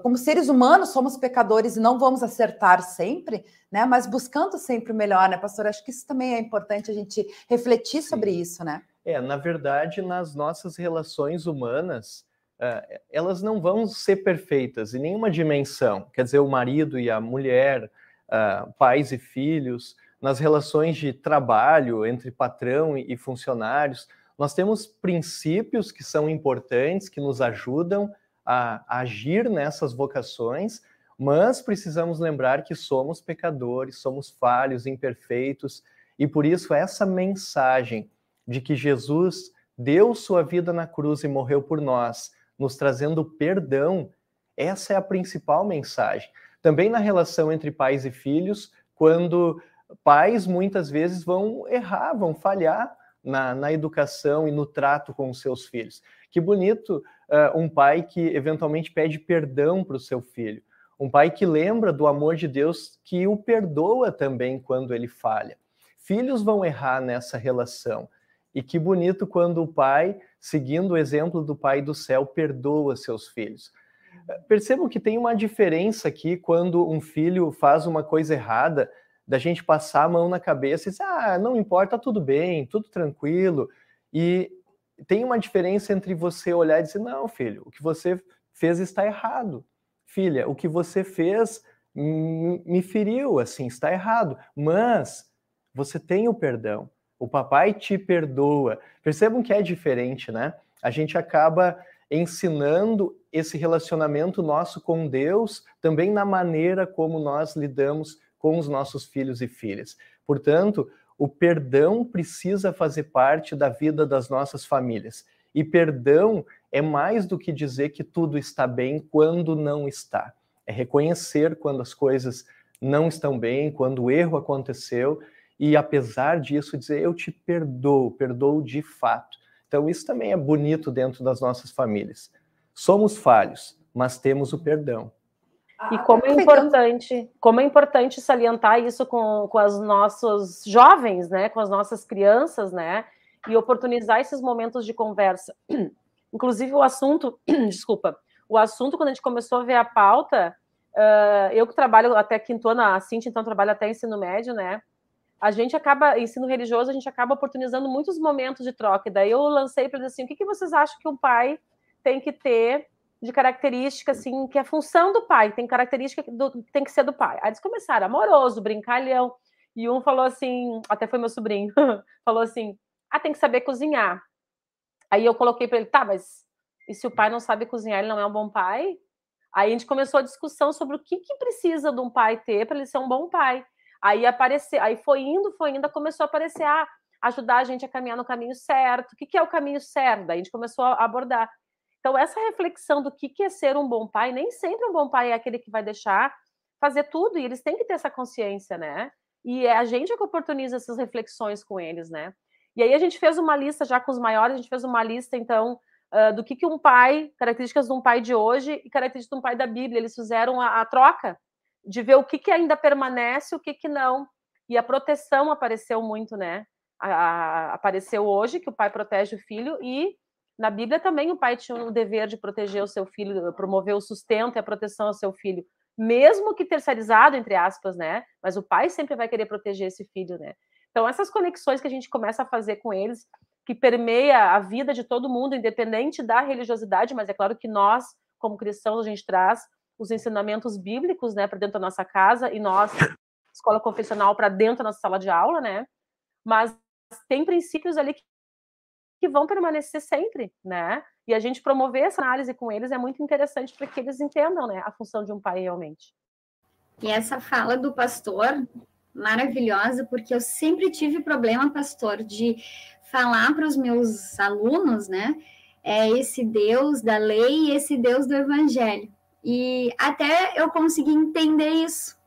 como seres humanos, somos pecadores e não vamos acertar sempre, né? Mas buscando sempre o melhor, né, pastor? Acho que isso também é importante a gente refletir Sim. sobre isso, né? É, na verdade, nas nossas relações humanas, uh, elas não vão ser perfeitas em nenhuma dimensão. Quer dizer, o marido e a mulher, uh, pais e filhos, nas relações de trabalho entre patrão e, funcionários, nós temos princípios que são importantes, que nos ajudam a agir nessas vocações, mas precisamos lembrar que somos pecadores, somos falhos, imperfeitos, e por isso essa mensagem de que Jesus deu sua vida na cruz e morreu por nós, nos trazendo perdão, essa é a principal mensagem. Também na relação entre pais e filhos, quando pais muitas vezes vão errar, vão falhar na, na educação e no trato com os seus filhos. Que bonito uh, um pai que eventualmente pede perdão para o seu filho. Um pai que lembra do amor de Deus que o perdoa também quando ele falha. Filhos vão errar nessa relação. E que bonito quando o pai seguindo o exemplo do Pai do céu, perdoa seus filhos. Percebam que tem uma diferença aqui quando um filho faz uma coisa errada, da gente passar a mão na cabeça e dizer, ah, não importa, tá tudo bem, tudo tranquilo. E tem uma diferença entre você olhar e dizer, não, filho, o que você fez está errado. Filha, o que você fez me feriu, assim, está errado. Mas você tem o perdão. O papai te perdoa. Percebam que é diferente, né? A gente acaba ensinando esse relacionamento nosso com Deus também na maneira como nós lidamos com os nossos filhos e filhas. Portanto, o perdão precisa fazer parte da vida das nossas famílias. E perdão é mais do que dizer que tudo está bem quando não está. É reconhecer quando as coisas não estão bem, quando o erro aconteceu e, apesar disso, dizer: Eu te perdoo, perdoo de fato. Então, isso também é bonito dentro das nossas famílias. Somos falhos, mas temos o perdão. E ah, como é importante, como é importante salientar isso com, com os nossos jovens, né, com as nossas crianças, né, e oportunizar esses momentos de conversa. Inclusive o assunto, desculpa, o assunto quando a gente começou a ver a pauta, uh, eu que trabalho até quinto ano, a Cintia então trabalha até ensino médio, né, a gente acaba, ensino religioso, a gente acaba oportunizando muitos momentos de troca. E daí eu lancei para dizer assim, o que, que vocês acham que um pai tem que ter de característica, assim, que é função do pai, tem característica que do, tem que ser do pai. Aí eles começaram, amoroso, brincalhão, e um falou assim, até foi meu sobrinho, falou assim, ah, tem que saber cozinhar. Aí eu coloquei para ele, tá, mas e se o pai não sabe cozinhar, ele não é um bom pai? Aí a gente começou a discussão sobre o que, que precisa de um pai ter para ele ser um bom pai. Aí apareceu, aí foi indo, foi indo, começou a aparecer, ah, ajudar a gente a caminhar no caminho certo. O que, que é o caminho certo? Daí a gente começou a abordar. Então, essa reflexão do que é ser um bom pai, nem sempre um bom pai é aquele que vai deixar fazer tudo, e eles têm que ter essa consciência, né? E é a gente que oportuniza essas reflexões com eles, né? E aí a gente fez uma lista já com os maiores, a gente fez uma lista, então, uh, do que, que um pai, características de um pai de hoje e características de um pai da Bíblia. Eles fizeram a, a troca de ver o que, que ainda permanece o que, que não. E a proteção apareceu muito, né? A, a, apareceu hoje que o pai protege o filho e na Bíblia também o pai tinha o dever de proteger o seu filho, promover o sustento e a proteção ao seu filho, mesmo que terceirizado, entre aspas, né? Mas o pai sempre vai querer proteger esse filho, né? Então, essas conexões que a gente começa a fazer com eles, que permeia a vida de todo mundo, independente da religiosidade, mas é claro que nós, como cristãos, a gente traz os ensinamentos bíblicos, né, para dentro da nossa casa e nós, escola confessional, para dentro da nossa sala de aula, né? Mas tem princípios ali que que vão permanecer sempre, né? E a gente promover essa análise com eles é muito interessante para que eles entendam, né, a função de um pai realmente. E essa fala do pastor maravilhosa, porque eu sempre tive problema, pastor, de falar para os meus alunos, né, é esse Deus da lei e esse Deus do evangelho. E até eu consegui entender isso,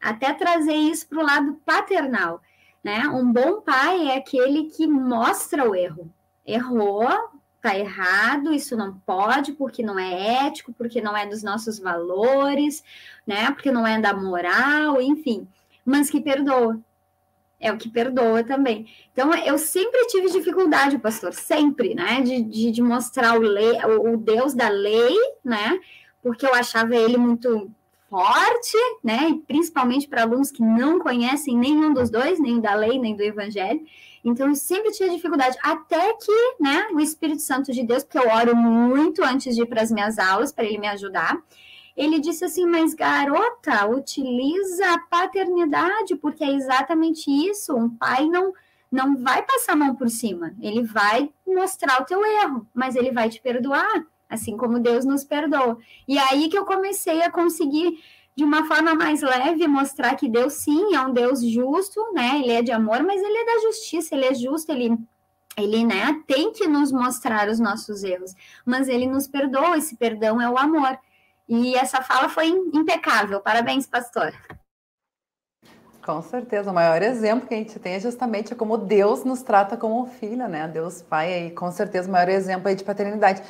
até trazer isso para o lado paternal. Né? Um bom pai é aquele que mostra o erro, errou, tá errado, isso não pode, porque não é ético, porque não é dos nossos valores, né? Porque não é da moral, enfim, mas que perdoa. É o que perdoa também. Então, eu sempre tive dificuldade, pastor, sempre, né? De, de, de mostrar o, lei, o Deus da lei, né? Porque eu achava ele muito forte, né? Principalmente para alunos que não conhecem nenhum dos dois, nem da lei, nem do evangelho. Então, eu sempre tinha dificuldade, até que, né, o Espírito Santo de Deus, porque eu oro muito antes de ir para as minhas aulas, para ele me ajudar, ele disse assim: Mas garota, utiliza a paternidade, porque é exatamente isso. Um pai não, não vai passar a mão por cima, ele vai mostrar o teu erro, mas ele vai te perdoar, assim como Deus nos perdoa. E aí que eu comecei a conseguir de uma forma mais leve, mostrar que Deus sim é um Deus justo, né? Ele é de amor, mas ele é da justiça, ele é justo, ele ele, né, tem que nos mostrar os nossos erros, mas ele nos perdoa, esse perdão é o amor. E essa fala foi impecável. Parabéns, pastor. Com certeza, o maior exemplo que a gente tem é justamente como Deus nos trata como filha, né? Deus Pai, com certeza, o maior exemplo aí de paternidade.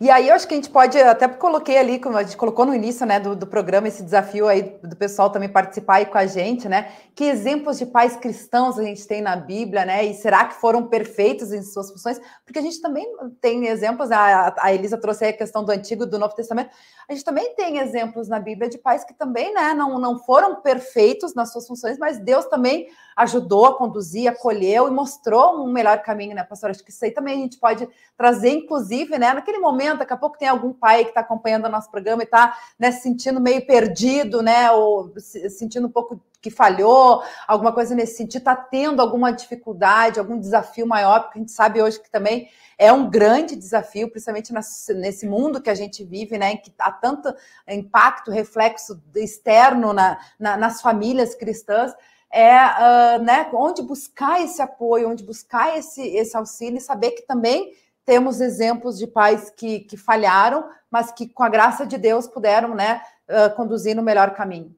E aí eu acho que a gente pode, até coloquei ali, como a gente colocou no início né, do, do programa, esse desafio aí do pessoal também participar aí com a gente, né? Que exemplos de pais cristãos a gente tem na Bíblia, né? E será que foram perfeitos em suas funções? Porque a gente também tem exemplos, a, a Elisa trouxe aí a questão do Antigo e do Novo Testamento, a gente também tem exemplos na Bíblia de pais que também né, não, não foram perfeitos nas suas funções, mas Deus também ajudou a conduzir, acolheu e mostrou um melhor caminho, né, pastor? Acho que isso aí também a gente pode trazer, inclusive, né, naquele momento, daqui a pouco tem algum pai que está acompanhando o nosso programa e está né, se sentindo meio perdido, né, ou se sentindo um pouco que falhou, alguma coisa nesse sentido, está tendo alguma dificuldade, algum desafio maior, porque a gente sabe hoje que também é um grande desafio, principalmente nesse mundo que a gente vive, né, em que há tanto impacto, reflexo externo na, na, nas famílias cristãs, é uh, né, onde buscar esse apoio, onde buscar esse, esse auxílio e saber que também temos exemplos de pais que, que falharam, mas que com a graça de Deus puderam né, uh, conduzir no melhor caminho.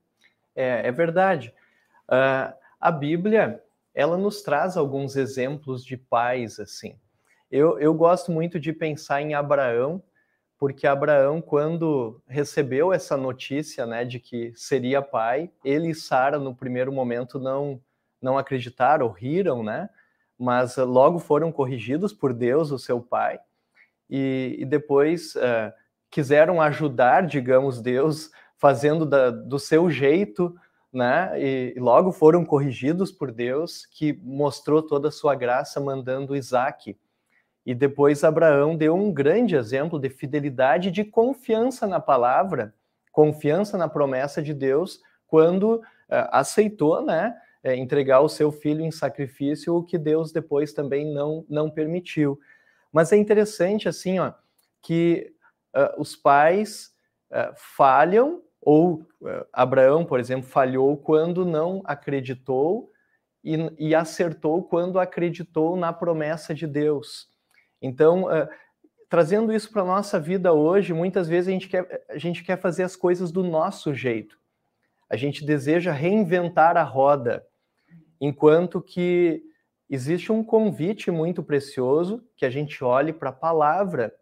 É, é verdade. Uh, a Bíblia, ela nos traz alguns exemplos de pais assim. Eu, eu gosto muito de pensar em Abraão, porque Abraão, quando recebeu essa notícia né, de que seria pai, ele e Sara, no primeiro momento, não, não acreditaram, riram, né? Mas logo foram corrigidos por Deus, o seu pai, e, e depois uh, quiseram ajudar, digamos, Deus, fazendo da, do seu jeito, né? E, e logo foram corrigidos por Deus, que mostrou toda a sua graça mandando Isaac. E depois Abraão deu um grande exemplo de fidelidade de confiança na palavra, confiança na promessa de Deus, quando uh, aceitou, né, eh, entregar o seu filho em sacrifício, o que Deus depois também não, não permitiu. Mas é interessante, assim, ó, que uh, os pais uh, falham ou uh, Abraão, por exemplo, falhou quando não acreditou e, e acertou quando acreditou na promessa de Deus. Então, trazendo isso para a nossa vida hoje, muitas vezes a gente, quer, a gente quer fazer as coisas do nosso jeito. A gente deseja reinventar a roda, enquanto que existe um convite muito precioso que a gente olhe para a palavra,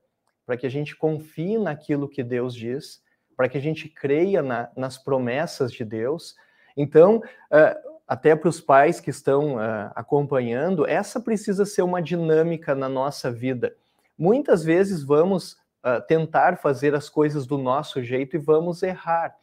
para que a gente confie naquilo que Deus diz para que a gente creia na, nas promessas de Deus. Então, uh, até para os pais que estão uh, acompanhando, essa precisa ser uma dinâmica na nossa vida. Muitas vezes vamos uh, tentar fazer as coisas do nosso jeito e vamos errar.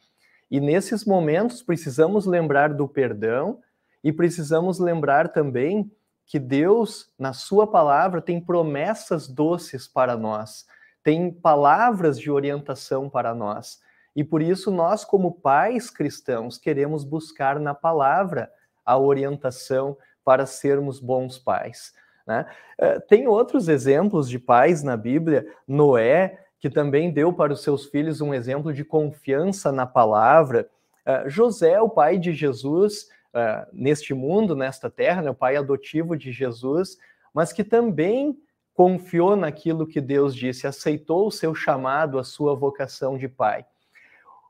E nesses momentos precisamos lembrar do perdão e precisamos lembrar também que Deus, na Sua palavra, tem promessas doces para nós tem palavras de orientação para nós. E por isso nós, como pais cristãos, queremos buscar na palavra a orientação para sermos bons pais. Né? Eh, tem outros exemplos de pais na Bíblia. Noé, que também deu para os seus filhos um exemplo de confiança na palavra. Eh, José, o pai de Jesus, eh, neste mundo, nesta terra, né, o pai adotivo de Jesus, mas que também confiou naquilo que Deus disse, aceitou o seu chamado, a sua vocação de pai.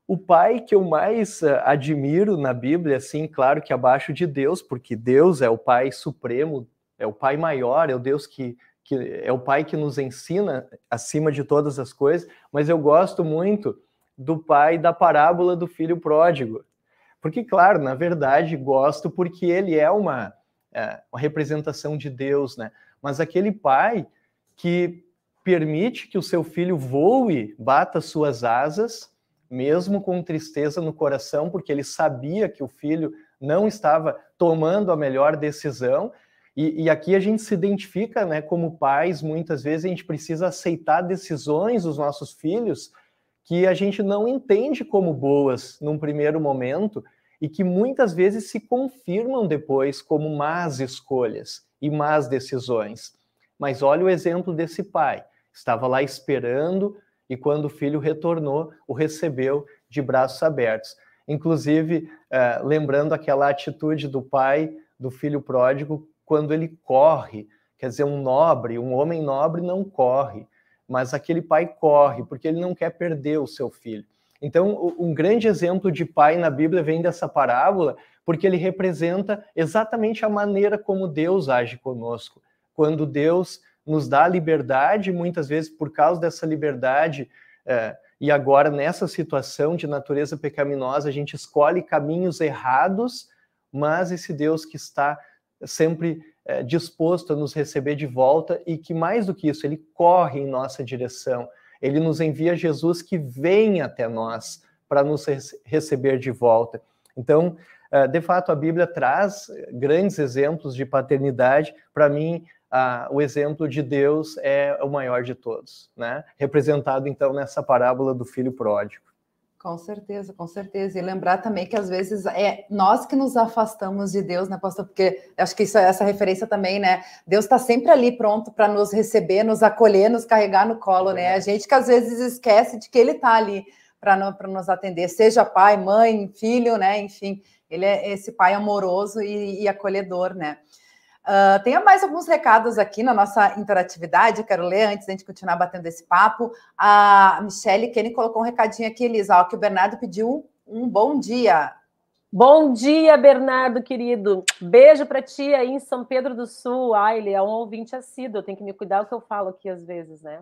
O pai que eu mais uh, admiro na Bíblia, assim, claro que abaixo de Deus, porque Deus é o pai supremo, é o pai maior, é o Deus que, que é o pai que nos ensina acima de todas as coisas, mas eu gosto muito do pai da parábola do filho pródigo. Porque, claro, na verdade, gosto porque ele é uma, é, uma representação de Deus, né? mas aquele pai que permite que o seu filho voe, bata suas asas, mesmo com tristeza no coração, porque ele sabia que o filho não estava tomando a melhor decisão. E, e, aqui a gente se identifica, né, como pais, muitas vezes a gente precisa aceitar decisões dos nossos filhos que a gente não entende como boas num primeiro momento e que muitas vezes se confirmam depois como más escolhas e más decisões. Mas olha o exemplo desse pai. Estava lá esperando e quando o filho retornou, o recebeu de braços abertos. Inclusive, uh, lembrando aquela atitude do pai do filho pródigo quando ele corre. Quer dizer, um nobre, um homem nobre não corre, mas aquele pai corre porque ele não quer perder o seu filho. Então, um grande exemplo de pai na Bíblia vem dessa parábola, porque ele representa exatamente a maneira como Deus age conosco. Quando Deus nos dá liberdade, muitas vezes por causa dessa liberdade, é, e agora nessa situação de natureza pecaminosa, a gente escolhe caminhos errados, mas esse Deus que está sempre é, disposto a nos receber de volta e que mais do que isso, ele corre em nossa direção. Ele nos envia Jesus que vem até nós para nos receber de volta. Então, é, de fato, a Bíblia traz grandes exemplos de paternidade. Para mim, o exemplo de Deus é o maior de todos, né? Representado então nessa parábola do filho pródigo. Com certeza, com certeza. E lembrar também que às vezes é nós que nos afastamos de Deus, né, pastor? Porque acho que isso, essa referência também, né? Deus está sempre ali pronto para nos receber, nos acolher, nos carregar no colo, né? A gente que às vezes esquece de que Ele está ali para nos atender, seja pai, mãe, filho, né? Enfim, Ele é esse pai amoroso e, e acolhedor, né? Uh, tem mais alguns recados aqui na nossa interatividade, quero ler antes da gente continuar batendo esse papo. A Michelle Kenny colocou um recadinho aqui, Elisa, ó, que o Bernardo pediu um bom dia. Bom dia, Bernardo, querido. Beijo para ti aí em São Pedro do Sul. Ah, ele é um ouvinte assíduo, eu tenho que me cuidar do que eu falo aqui às vezes, né?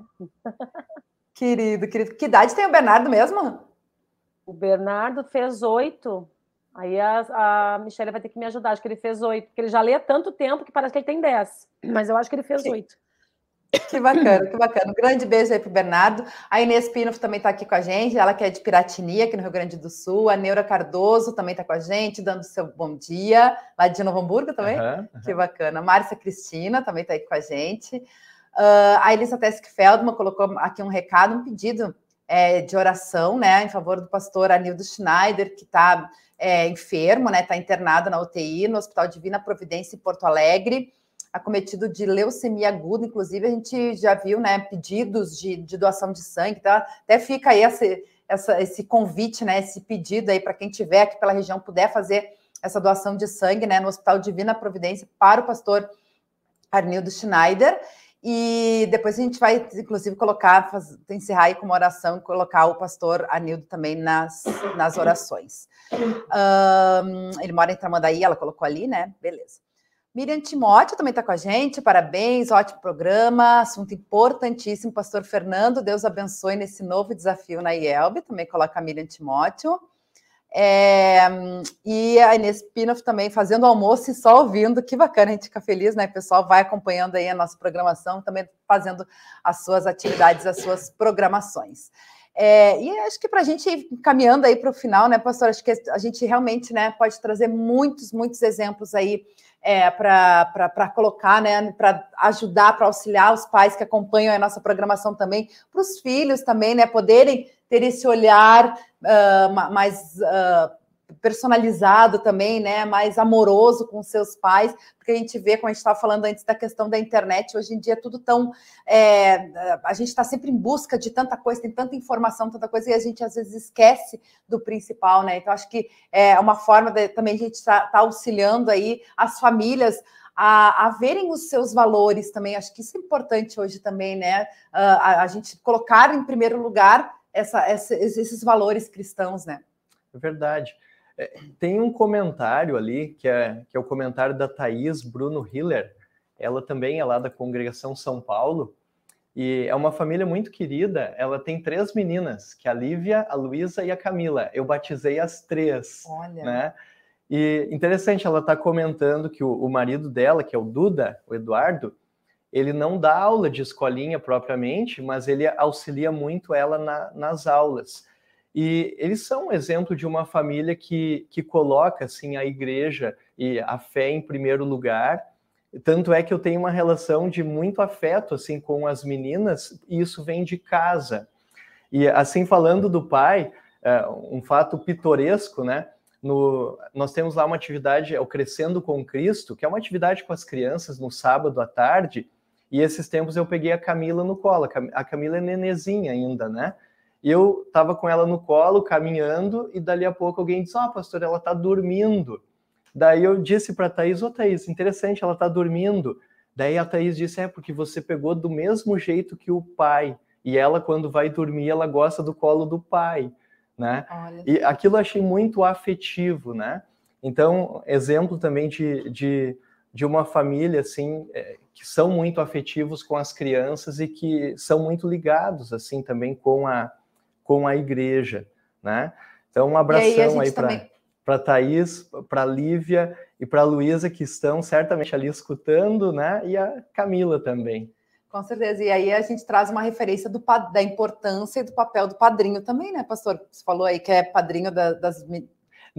querido, querido. Que idade tem o Bernardo mesmo? O Bernardo fez oito. Aí a, a Michelle vai ter que me ajudar. Acho que ele fez oito, porque ele já lê há tanto tempo que parece que ele tem dez. Mas eu acho que ele fez oito. Que bacana, que bacana. Um grande beijo aí pro Bernardo. A Inês Pinoff também está aqui com a gente, ela que é de Piratini, aqui no Rio Grande do Sul. A Neura Cardoso também está com a gente, dando seu bom dia. Lá de Novo Hamburgo também. Uhum, uhum. Que bacana. Márcia Cristina também está aí com a gente. Uh, a Elisa Tesk Feldman colocou aqui um recado, um pedido é, de oração, né, em favor do pastor Anildo Schneider, que está é, enfermo, né? Está internado na UTI, no Hospital Divina Providência em Porto Alegre, acometido de leucemia aguda. Inclusive, a gente já viu, né? Pedidos de, de doação de sangue, tá? Até fica aí esse, essa, esse convite, né? Esse pedido aí para quem tiver aqui pela região puder fazer essa doação de sangue, né? No Hospital Divina Providência para o pastor Arnildo Schneider. E depois a gente vai, inclusive, colocar, fazer, encerrar aí com uma oração e colocar o pastor Anildo também nas, nas orações. Um, ele mora em Tramandaí, ela colocou ali, né? Beleza. Miriam Timóteo também está com a gente, parabéns, ótimo programa, assunto importantíssimo. Pastor Fernando, Deus abençoe nesse novo desafio na IELB, também coloca a Miriam Timóteo. É, e a Inês Pinoff também fazendo almoço e só ouvindo, que bacana, a gente fica feliz, né? O pessoal vai acompanhando aí a nossa programação, também fazendo as suas atividades, as suas programações. É, e acho que para a gente ir caminhando aí para o final, né, pastor? Acho que a gente realmente né, pode trazer muitos, muitos exemplos aí é, para colocar, né, para ajudar, para auxiliar os pais que acompanham a nossa programação também, para os filhos também, né, poderem ter esse olhar uh, mais uh, personalizado também, né, mais amoroso com seus pais, porque a gente vê, como a gente estava falando antes da questão da internet, hoje em dia é tudo tão. É, a gente está sempre em busca de tanta coisa, tem tanta informação, tanta coisa, e a gente às vezes esquece do principal, né? Então, acho que é uma forma de também a gente estar tá, tá auxiliando aí as famílias. A, a, verem os seus valores também, acho que isso é importante hoje também, né? Uh, a, a, gente colocar em primeiro lugar essa, essa, esses valores cristãos, né? É verdade. É, tem um comentário ali, que é, que é o comentário da Thaís Bruno Hiller, ela também é lá da congregação São Paulo, e é uma família muito querida. Ela tem três meninas, que é a Lívia, a Luísa e a Camila. Eu batizei as três, Olha. né? E interessante, ela está comentando que o, o, marido dela, que é o Duda, o Eduardo, ele não dá aula de escolinha propriamente, mas ele auxilia muito ela na, nas aulas. E eles são um exemplo de uma família que, que coloca assim a igreja e a fé em primeiro lugar. Tanto é que eu tenho uma relação de muito afeto assim com as meninas, e isso vem de casa. E assim falando do pai, é, um fato pitoresco, né? No, nós temos lá uma atividade, é o Crescendo com Cristo, que é uma atividade com as crianças no sábado à tarde. E esses tempos eu peguei a Camila no colo. A Camila é nenezinha ainda, né? Eu estava com ela no colo, caminhando, e dali a pouco alguém disse: Ó, oh, pastor, ela está dormindo. Daí eu disse para a Thaís: Ô, oh, Thaís, interessante, ela está dormindo. Daí a Thaís disse: É, porque você pegou do mesmo jeito que o pai. E ela, quando vai dormir, ela gosta do colo do pai, né? Olha. E aquilo eu achei muito afetivo, né? Então, exemplo também de, de, de uma família, assim, é, que são muito afetivos com as crianças e que são muito ligados assim também com a com a igreja, né? Então um abração aí, aí para também... para Thaís, para Lívia e para Luísa que estão certamente ali escutando, né? E a Camila também. Com certeza. E aí a gente traz uma referência do, da importância e do papel do padrinho também, né, pastor? Você falou aí que é padrinho da, das.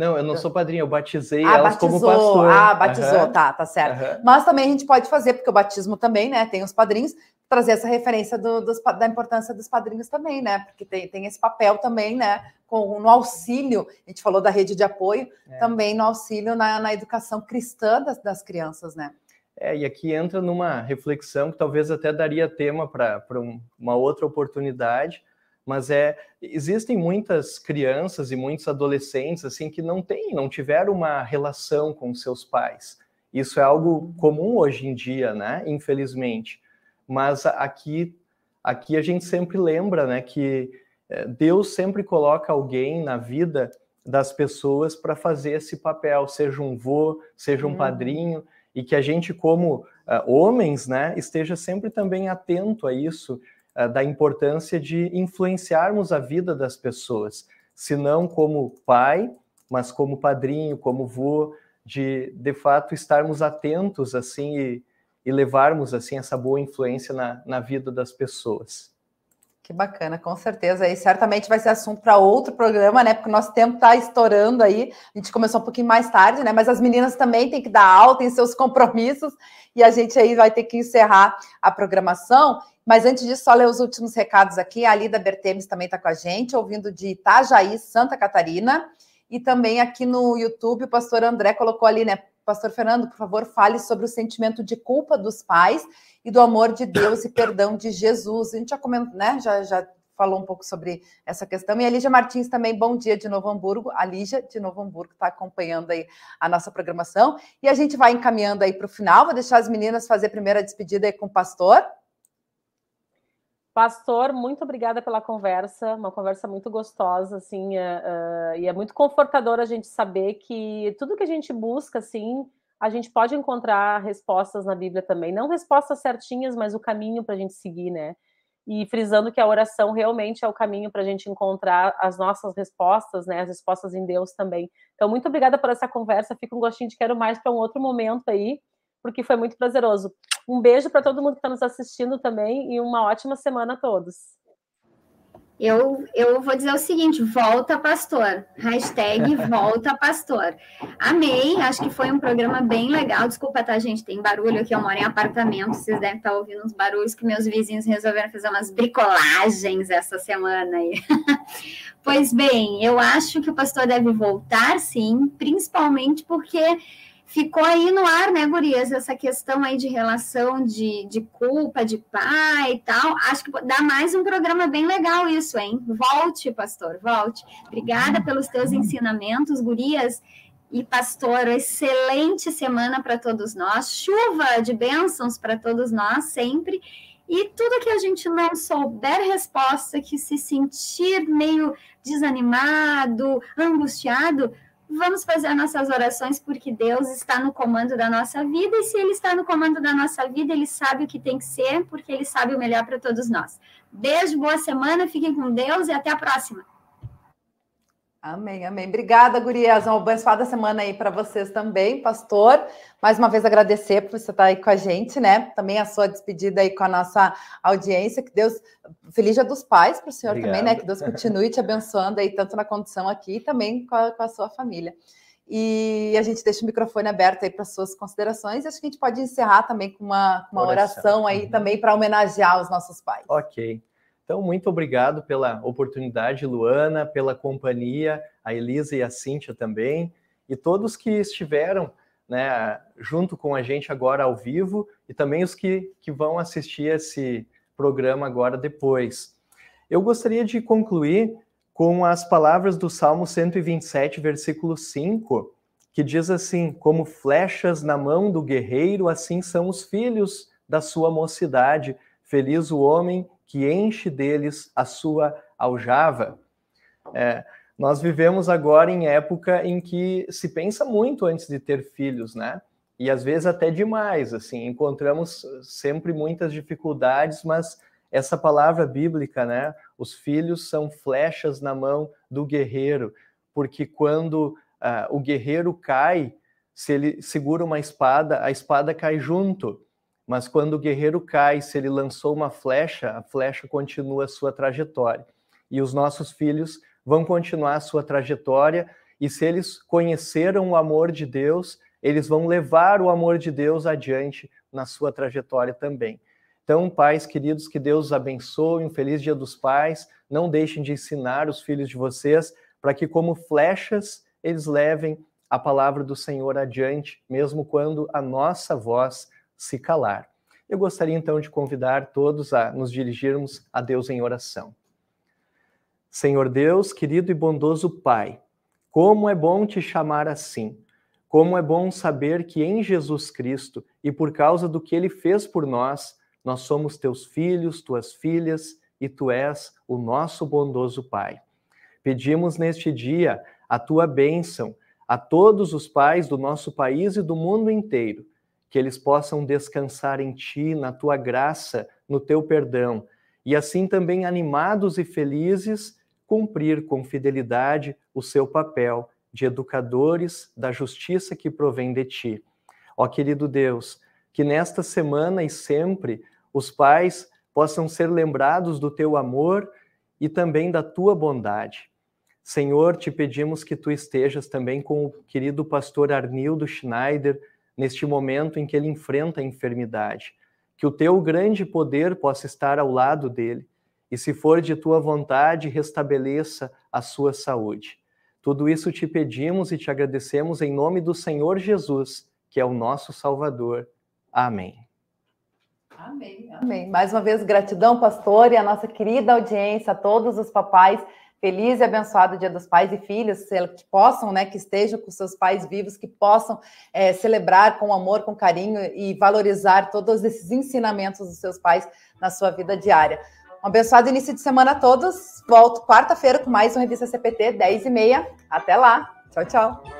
Não, eu não sou padrinho, eu batizei ah, elas batizou. como pastor. Ah, batizou, uhum. tá, tá certo. Uhum. Mas também a gente pode fazer, porque o batismo também, né, tem os padrinhos, trazer essa referência do, dos, da importância dos padrinhos também, né? Porque tem, tem esse papel também, né? Com, no auxílio, a gente falou da rede de apoio, é. também no auxílio na, na educação cristã das, das crianças, né? É, e aqui entra numa reflexão que talvez até daria tema para um, uma outra oportunidade, mas é existem muitas crianças e muitos adolescentes assim que não têm, não tiveram uma relação com seus pais. Isso é algo comum hoje em dia, né? Infelizmente. Mas aqui aqui a gente sempre lembra, né, que é, Deus sempre coloca alguém na vida das pessoas para fazer esse papel, seja um vô, seja um hum. padrinho e que a gente, como uh, homens, né, esteja sempre também atento a isso, uh, da importância de influenciarmos a vida das pessoas, se não como pai, mas como padrinho, como vô, de de fato estarmos atentos assim e, e levarmos assim essa boa influência na, na vida das pessoas. Que bacana, com certeza. E certamente vai ser assunto para outro programa, né? Porque o nosso tempo está estourando aí. A gente começou um pouquinho mais tarde, né? Mas as meninas também têm que dar aula, têm seus compromissos, e a gente aí vai ter que encerrar a programação. Mas antes disso, só ler os últimos recados aqui. A Lida Bertemes também está com a gente, ouvindo de Itajaí, Santa Catarina. E também aqui no YouTube, o pastor André colocou ali, né? Pastor Fernando, por favor, fale sobre o sentimento de culpa dos pais e do amor de Deus e perdão de Jesus. A gente já comentou, né? Já, já falou um pouco sobre essa questão. E a Lígia Martins também, bom dia de Novo Hamburgo. A Lígia de Novo Hamburgo está acompanhando aí a nossa programação. E a gente vai encaminhando aí para o final. Vou deixar as meninas fazer a primeira despedida aí com o pastor. Pastor, muito obrigada pela conversa, uma conversa muito gostosa, assim, uh, uh, e é muito confortador a gente saber que tudo que a gente busca, assim, a gente pode encontrar respostas na Bíblia também. Não respostas certinhas, mas o caminho para a gente seguir, né? E frisando que a oração realmente é o caminho para a gente encontrar as nossas respostas, né? As respostas em Deus também. Então, muito obrigada por essa conversa. Fica um gostinho de quero mais para um outro momento aí, porque foi muito prazeroso. Um beijo para todo mundo que está nos assistindo também e uma ótima semana a todos. Eu, eu vou dizer o seguinte: volta, pastor. Hashtag volta, pastor. Amei, acho que foi um programa bem legal. Desculpa, tá, gente? Tem barulho aqui, eu moro em apartamento. Vocês devem estar ouvindo uns barulhos que meus vizinhos resolveram fazer umas bricolagens essa semana aí. pois bem, eu acho que o pastor deve voltar, sim, principalmente porque ficou aí no ar, né, Gurias, essa questão aí de relação de, de culpa de pai e tal. Acho que dá mais um programa bem legal isso, hein? Volte, pastor, volte. Obrigada pelos teus ensinamentos, Gurias. E, pastor, excelente semana para todos nós. Chuva de bênçãos para todos nós sempre. E tudo que a gente não souber resposta, que se sentir meio desanimado, angustiado, vamos fazer nossas orações porque Deus está no comando da nossa vida e se Ele está no comando da nossa vida, Ele sabe o que tem que ser, porque Ele sabe o melhor para todos nós. Beijo, boa semana, fiquem com Deus e até a próxima. Amém, amém. Obrigada, Gurias. Uma abençoada semana aí para vocês também, pastor. Mais uma vez agradecer por você estar aí com a gente, né? Também a sua despedida aí com a nossa audiência. Que Deus, feliz dia dos pais para o senhor Obrigado. também, né? Que Deus continue te abençoando aí, tanto na condição aqui e também com a, com a sua família. E a gente deixa o microfone aberto aí para suas considerações. E acho que a gente pode encerrar também com uma, uma oração. oração aí uhum. também para homenagear os nossos pais. Ok. Então, muito obrigado pela oportunidade, Luana, pela companhia, a Elisa e a Cíntia também, e todos que estiveram né, junto com a gente agora ao vivo, e também os que, que vão assistir esse programa agora depois. Eu gostaria de concluir com as palavras do Salmo 127, versículo 5, que diz assim: Como flechas na mão do guerreiro, assim são os filhos da sua mocidade. Feliz o homem que enche deles a sua aljava. É, nós vivemos agora em época em que se pensa muito antes de ter filhos, né? e às vezes até demais, assim, encontramos sempre muitas dificuldades, mas essa palavra bíblica, né? Os filhos são flechas na mão do guerreiro, porque quando uh, o guerreiro cai, se ele segura uma espada, a espada cai junto. Mas quando o guerreiro cai, se ele lançou uma flecha, a flecha continua a sua trajetória. E os nossos filhos vão continuar a sua trajetória, e se eles conheceram o amor de Deus, eles vão levar o amor de Deus adiante na sua trajetória também. Então, pais queridos, que Deus os abençoe, um feliz Dia dos Pais. Não deixem de ensinar os filhos de vocês para que, como flechas, eles levem a palavra do Senhor adiante, mesmo quando a nossa voz se calar. Eu gostaria então de convidar todos a nos dirigirmos a Deus em oração. Senhor Deus, querido e bondoso Pai, como é bom te chamar assim. Como é bom saber que em Jesus Cristo e por causa do que ele fez por nós, nós somos teus filhos, tuas filhas, e tu és o nosso bondoso Pai. Pedimos neste dia a tua bênção a todos os pais do nosso país e do mundo inteiro, que eles possam descansar em ti, na tua graça, no teu perdão, e assim também animados e felizes cumprir com fidelidade o seu papel de educadores da justiça que provém de ti. Ó querido Deus, que nesta semana e sempre os pais possam ser lembrados do teu amor e também da tua bondade. Senhor, te pedimos que tu estejas também com o querido pastor Arnildo Schneider neste momento em que ele enfrenta a enfermidade. Que o teu grande poder possa estar ao lado dele e, se for de tua vontade, restabeleça a sua saúde. Tudo isso te pedimos e te agradecemos em nome do Senhor Jesus, que é o nosso Salvador. Amém. Amém. Amém. Mais uma vez, gratidão, pastor, e a nossa querida audiência, a todos os papais. Feliz e abençoado Dia dos Pais e Filhos, que possam, né, que estejam com seus pais vivos, que possam é, celebrar com amor, com carinho e valorizar todos esses ensinamentos dos seus pais na sua vida diária. Um abençoado início de semana a todos. Volto quarta-feira com mais uma Revista CPT, 10 e meia. Até lá. Tchau, tchau.